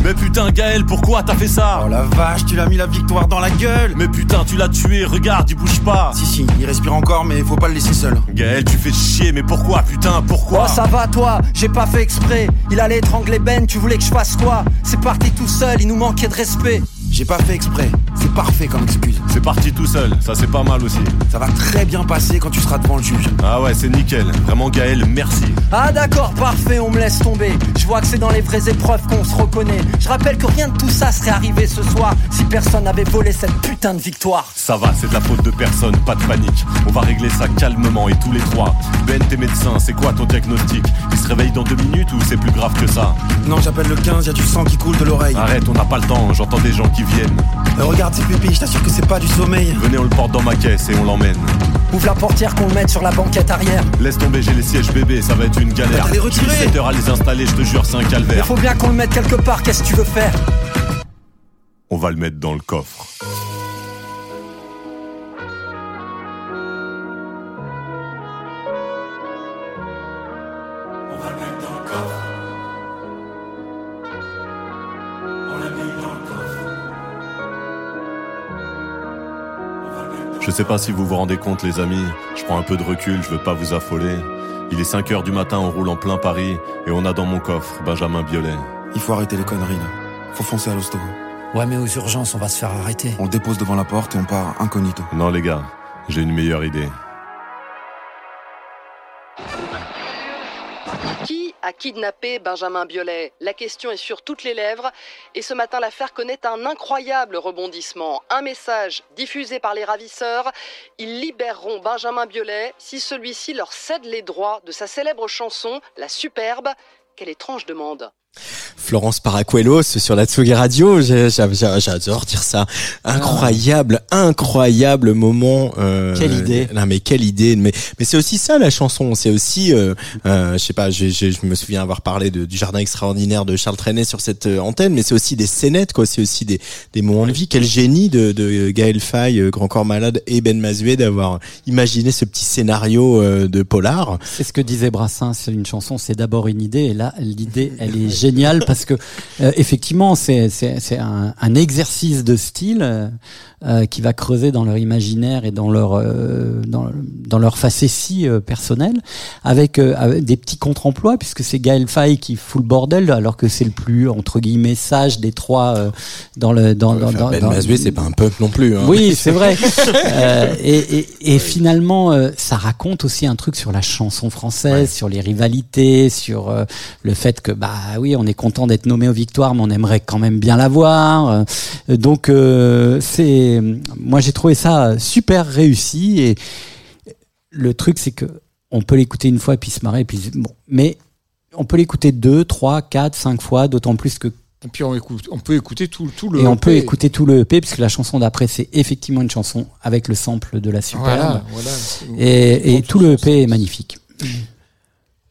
Mais putain, Gaël, pourquoi t'as fait ça Oh la vache, tu l'as mis la victoire dans la gueule. Mais putain, tu l'as tué, regarde, il bouge pas. Si, si, il respire encore, mais faut pas le laisser seul. Gaël, tu fais chier, mais pourquoi, putain, pourquoi Oh ça va toi, j'ai pas fait exprès. Il allait étrangler Ben, tu voulais que je fasse quoi? C'est parti tout seul, il nous manquait de respect J'ai pas fait exprès. C'est parfait comme excuse. C'est parti tout seul, ça c'est pas mal aussi. Ça va très bien passer quand tu seras devant le juge. Ah ouais, c'est nickel. Vraiment Gaël, merci. Ah d'accord, parfait, on me laisse tomber Je vois que c'est dans les vraies épreuves qu'on se reconnaît Je rappelle que rien de tout ça serait arrivé ce soir Si personne n'avait volé cette putain de victoire Ça va, c'est de la faute de personne, pas de panique. On va régler ça calmement et tous les trois. Ben, t'es médecin, c'est quoi ton diagnostic? Il se réveille dans deux minutes ou c'est plus grave que ça? Non, j'appelle le 15, y a du sang qui coule de l'oreille. Arrête, on n'a pas le temps, j'entends des gens qui viennent. Euh, regarde ces pépis, je t'assure que c'est pas du sommeil. Venez, on le porte dans ma caisse et on l'emmène. Ouvre la portière qu'on le mette sur la banquette arrière Laisse tomber, j'ai les sièges bébés, ça va être une galère. Bah, les retirer. 7 heures à les installer, je te jure, c'est un Il calvaire. faut bien qu'on le mette quelque part, qu'est-ce que tu veux faire? On va le mettre dans le coffre. Je sais pas si vous vous rendez compte, les amis. Je prends un peu de recul, je veux pas vous affoler. Il est 5 heures du matin, on roule en plein Paris, et on a dans mon coffre Benjamin Biolay. Il faut arrêter les conneries là. Faut foncer à l'hosto. Ouais mais aux urgences, on va se faire arrêter. On le dépose devant la porte et on part incognito. Non, les gars, j'ai une meilleure idée. A kidnappé Benjamin Biolay La question est sur toutes les lèvres et ce matin l'affaire connaît un incroyable rebondissement. Un message diffusé par les ravisseurs, ils libéreront Benjamin Biolay si celui-ci leur cède les droits de sa célèbre chanson La Superbe. Quelle étrange demande. Florence Paracuelos sur la Tsugi Radio, j'adore dire ça. Incroyable, incroyable moment. euh, Quelle idée. Non mais quelle idée. Mais mais c'est aussi ça la chanson. C'est aussi, euh, euh, je sais pas, je, je, je me souviens avoir parlé de, du jardin extraordinaire de Charles Trenet sur cette antenne, mais c'est aussi des scénettes quoi. C'est aussi des des moments de vie. Quel génie de, de Gaël Faye, Grand Corps Malade et Ben Mazué d'avoir imaginé ce petit scénario de polar. C'est ce que disait Brassens, c'est une chanson, c'est d'abord une idée, et là, l'idée, elle est géniale parce que, euh, effectivement, c'est, un, un exercice de style euh, qui va creuser dans leur imaginaire et dans leur, euh, dans, dans leur facétie euh, personnelle, avec, euh, avec des petits contre-emplois, puisque c'est Gaël Faye qui fout le bordel, alors que c'est le plus, entre guillemets, sage des trois euh, dans le... Dans, dans, Enfin, dans- ben dans- c'est pas un punk non plus. Hein. oui, c'est vrai. Euh, et, et, et finalement, euh, ça raconte aussi un truc sur la chanson française, sur les rivalités, sur euh, le fait que bah oui, on est content d'être nommé aux victoires, mais on aimerait quand même bien l'avoir. Euh, donc euh, c'est, moi j'ai trouvé ça super réussi. Et le truc c'est que on peut l'écouter une fois et puis se marrer, et puis bon, mais on peut l'écouter deux, trois, quatre, cinq fois, d'autant plus que Et puis on, écoute, on peut écouter tout, tout le. et on peut EP. écouter tout le EP puisque la chanson d'après c'est effectivement une chanson avec le sample de la superbe. Voilà, voilà. Et, et tout le EP est magnifique.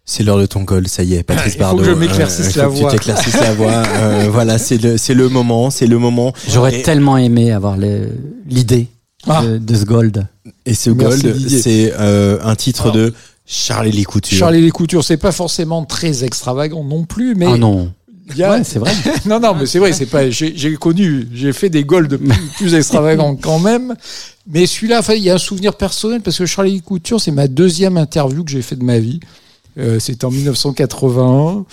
C'est l'heure de ton goal, ça y est, Patrice Il faut Bardot. que je m'éclaircisse faut la voix. Tu t'éclaircisses la voix. euh, voilà, c'est le, c'est le moment, c'est le moment. J'aurais Et- tellement aimé avoir le- l'idée Ah. de, de ce gold. Et ce Merci, gold, Didier. c'est euh, un titre Alors, de Charlie Les Coutures. Charlie les Coutures, c'est pas forcément très extravagant non plus, mais. Ah non. il y a- Ouais, c'est vrai. non, non, mais c'est vrai, c'est pas. J'ai j'ai connu, j'ai fait des golds plus, plus extravagants quand même. Mais celui-là, il y a un souvenir personnel parce que Charlie Couture, c'est ma deuxième interview que j'ai fait de ma vie. Euh, C'était en 1981.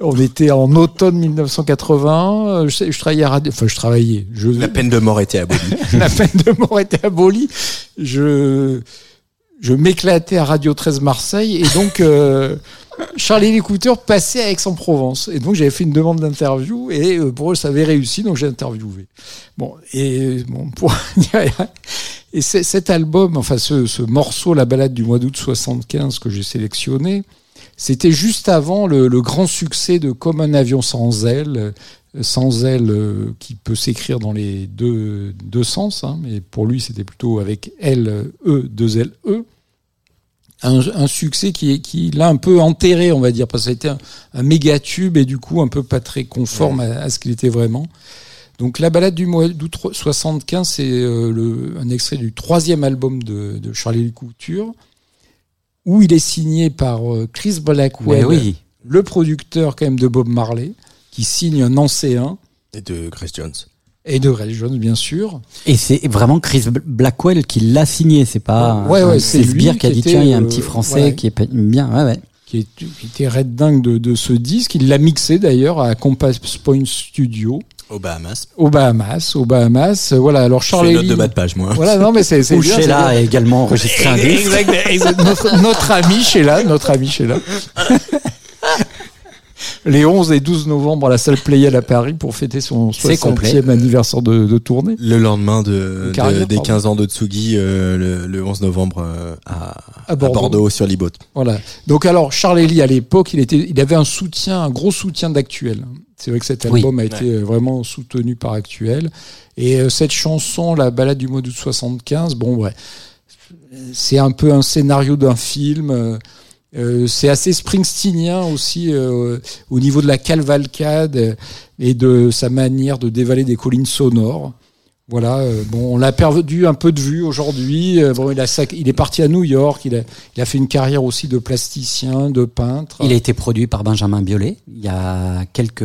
On était en automne 1980. Euh, Je, travaillais à radio. Enfin, je travaillais. Je, La peine de mort était abolie. la peine de mort était abolie. Je, je m'éclatais à Radio 13 Marseille et donc euh, Charlie l'écouteur passait à Aix-en-Provence. Et donc j'avais fait une demande d'interview et euh, pour eux ça avait réussi donc j'ai interviewé. Bon et bon pour et cet album, enfin ce, ce morceau, la balade du mois d'août 75 que j'ai sélectionné, c'était juste avant le, le grand succès de Comme un avion sans aile, sans aile euh, qui peut s'écrire dans les deux, deux sens, hein, mais pour lui c'était plutôt avec L, E, deux L, E. Un, un succès qui, est- qui l'a un peu enterré, on va dire, parce que ça a été un, un méga tube et du coup un peu pas très conforme à, à ce qu'il était vraiment. Donc la balade du mois d'août 75, c'est euh, un extrait du troisième album de, de Charlie Couture, où il est signé par euh, Chris Blackwell, oui. le producteur quand même de Bob Marley, qui signe un ancéen, Et de Grace Jones. et de Ray Jones bien sûr. Et c'est vraiment Chris Blackwell qui l'a signé, c'est pas Ouais, ouais, c'est sbire qui a dit tiens, il y a un euh, petit français qui est bien. Ouais, ouais. qui, est- qui était red dingue de, de ce disque. Il l'a mixé d'ailleurs à Compass Point Studio Au Bahamas. aux Bahamas. Aux Bahamas. Euh, Voilà. Alors Charlie. note de bas de page, moi. Voilà. Non, mais c'est c'est Ou Sheila a également enregistré un disque. Notre, notre ami Sheila, notre ami Sheila. Les 11 et 12 novembre à la salle Playel à Paris pour fêter son C'est 60e complet. anniversaire de, de tournée. Le lendemain de, De carrière, de- des pardon. 15 ans de Tsugi, euh, le, le 11 novembre euh, à, À à Bordeaux. Sur l'Ibot. Voilà. Donc alors Charles Lee à l'époque, il était, il avait un soutien, un gros soutien d'Actuel. C'est vrai que cet Oui. album a été euh, vraiment soutenu par Actuel. Et euh, cette chanson, la balade du mois d'août 75, bon ouais, c'est un peu un scénario d'un film. Euh, c'est assez Springsteenien aussi euh, au niveau de la cavalcade et de sa manière de dévaler des collines sonores. Voilà, euh, bon, on l'a perdu un peu de vue aujourd'hui. Euh, bon, il, a sac- il est parti à New York. Il a, il a fait une carrière aussi de plasticien, de peintre. Il a été produit par Benjamin Biolay il y a quelques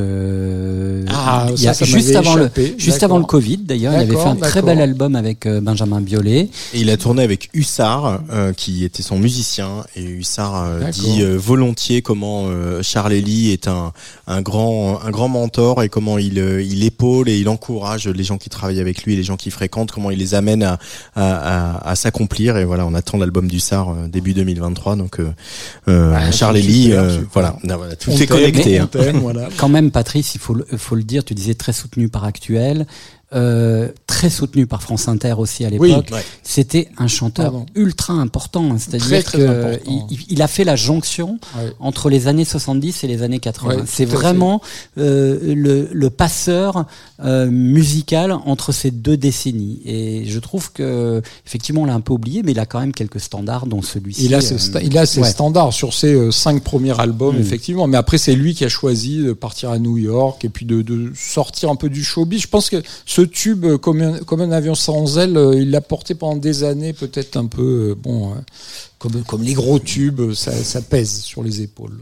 Ah, il y a ça, ça juste avant échappé. le juste avant le Covid d'ailleurs il avait fait un très bel album avec euh, Benjamin Biolay Et il a tourné avec Hussard, euh, qui était son musicien. Et Hussard euh, dit euh, volontiers comment euh, Charles Lee est un, un, grand, un grand mentor et comment il, euh, il épaule et il encourage les gens qui travaillent avec lui, les gens qui fréquentent, comment il les amène à, à, à, à s'accomplir. Et voilà, on attend l'album d'Hussard euh, début 2023. Donc euh, euh, Ouais, Charles super, Lee, euh, voilà, Non, voilà, tout On est connecté. on hein. voilà. quand même Patrice il faut le, faut le dire tu disais très soutenu par Actuel euh, très soutenu par France Inter aussi à Oui, l'époque. ouais. C'était un chanteur Pardon. ultra important, hein. C'est-à-dire important. il, a fait la jonction Ouais. entre les années 70 et les années 80. Ouais, c'est vraiment euh, le, le passeur euh, musical entre ces deux décennies. Et je trouve que effectivement on l'a un peu oublié, mais il a quand même quelques standards, dont celui-ci. Il a ses, sta- il a ses ouais. standards sur ses cinq premiers albums, Mm. effectivement. Mais après, c'est lui qui a choisi de partir à New York et puis de, de sortir un peu du showbiz. Je pense que ce tube, euh, comme un, avion sans aile, euh, il l'a porté pendant des années, peut-être un peu, euh, bon, comme, comme les gros tubes, ça pèse sur les épaules.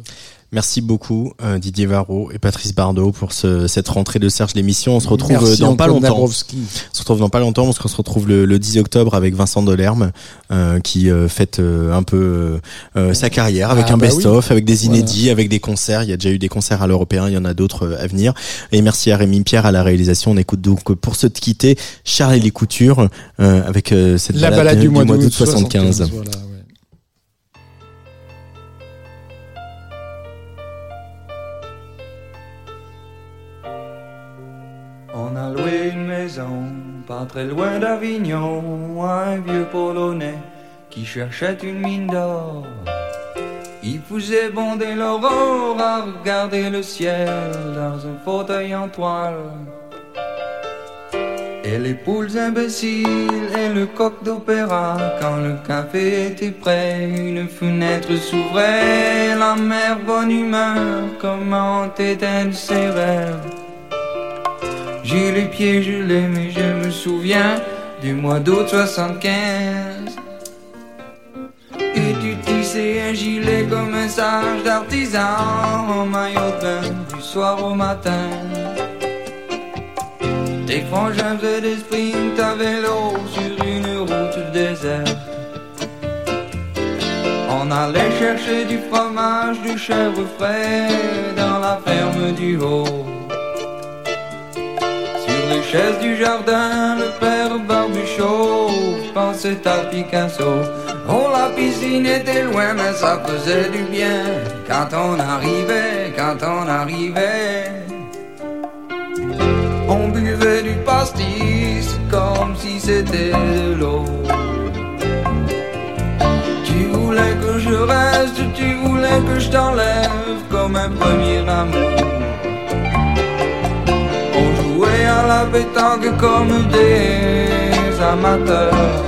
Merci beaucoup euh, Didier Varro et Patrice Bardot pour ce, cette rentrée de Serge l'émission. On se retrouve Merci, euh, dans pas longtemps. Dabrowski. On se retrouve dans pas longtemps parce qu'on se retrouve le, le 10 octobre avec Vincent Delerme euh, qui euh, fête euh, un peu euh, sa carrière avec Ah un bah best-of, oui. avec des Voilà. inédits, avec des concerts. Il y a déjà eu des concerts à l'européen, il y en a d'autres à venir. Et merci à Rémi Pierre à la réalisation. On écoute donc pour se quitter Charles et les coutures euh, avec euh, cette La balade du mois d'août 75. 75. Voilà, ouais. Pas très loin d'Avignon, un vieux Polonais qui cherchait une mine d'or. Il faisait bonder l'aurore à regarder le ciel dans un fauteuil en toile. Et les poules imbéciles et le coq d'opéra, quand le café était prêt, une fenêtre s'ouvrait, la mère bonne humeur, comment éteindre ses rêves. J'ai les pieds gelés, mais je me souviens du mois d'août 75. Et tu tissais un gilet comme un sage d'artisan en maillot de bain du soir au matin. Tes frangins faisaient des sprints à vélo sur une route déserte. On allait chercher du fromage, du chèvre frais dans la ferme du haut. Les chaises du jardin, le père Barbuchot pensait à Picasso. Oh, la piscine était loin, mais ça faisait du bien quand on arrivait, quand on arrivait. On buvait du pastis comme si c'était de l'eau. Tu voulais que je reste, tu voulais que je t'enlève comme un premier amour. À la pétanque comme des amateurs.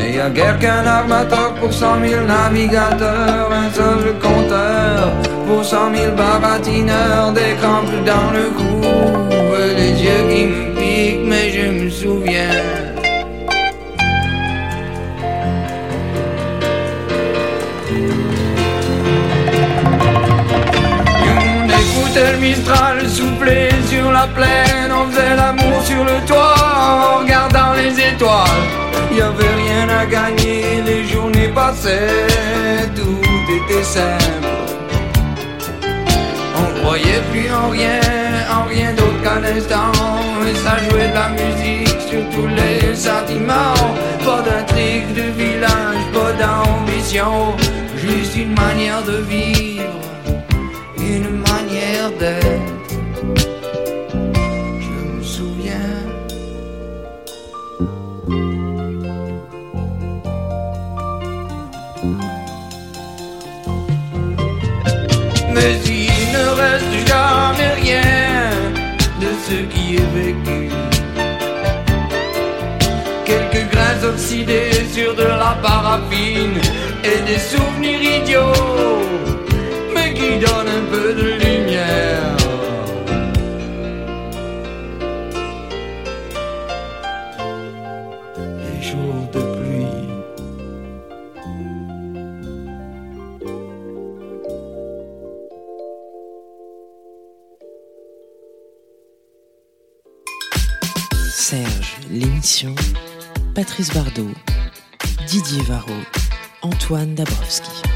Et y a guère qu'un armateur pour cent mille navigateurs, un seul compteur pour cent mille baratineurs, des crampes dans le cou, les yeux qui me piquent, mais je me souviens. On écoutait le Mistral souffler sur la plaine, on faisait l'amour sur le toit en regardant les étoiles. Y avait rien à gagner, les journées passaient, tout était simple. On croyait plus en rien, en rien d'autre qu'un instant, et ça jouait de la musique sur tous les sentiments. Pas d'intrigue de village, pas d'ambition, juste une manière de vivre une manière Je me souviens. Mais il ne reste jamais rien de ce qui est vécu. Quelques grains oxydés sur de la paraffine et des souvenirs idiots qui donne un peu de lumière. Les jours de pluie. Serge, l'émission. Patrice Bardot, Didier Varro, Antoine Dabrowski.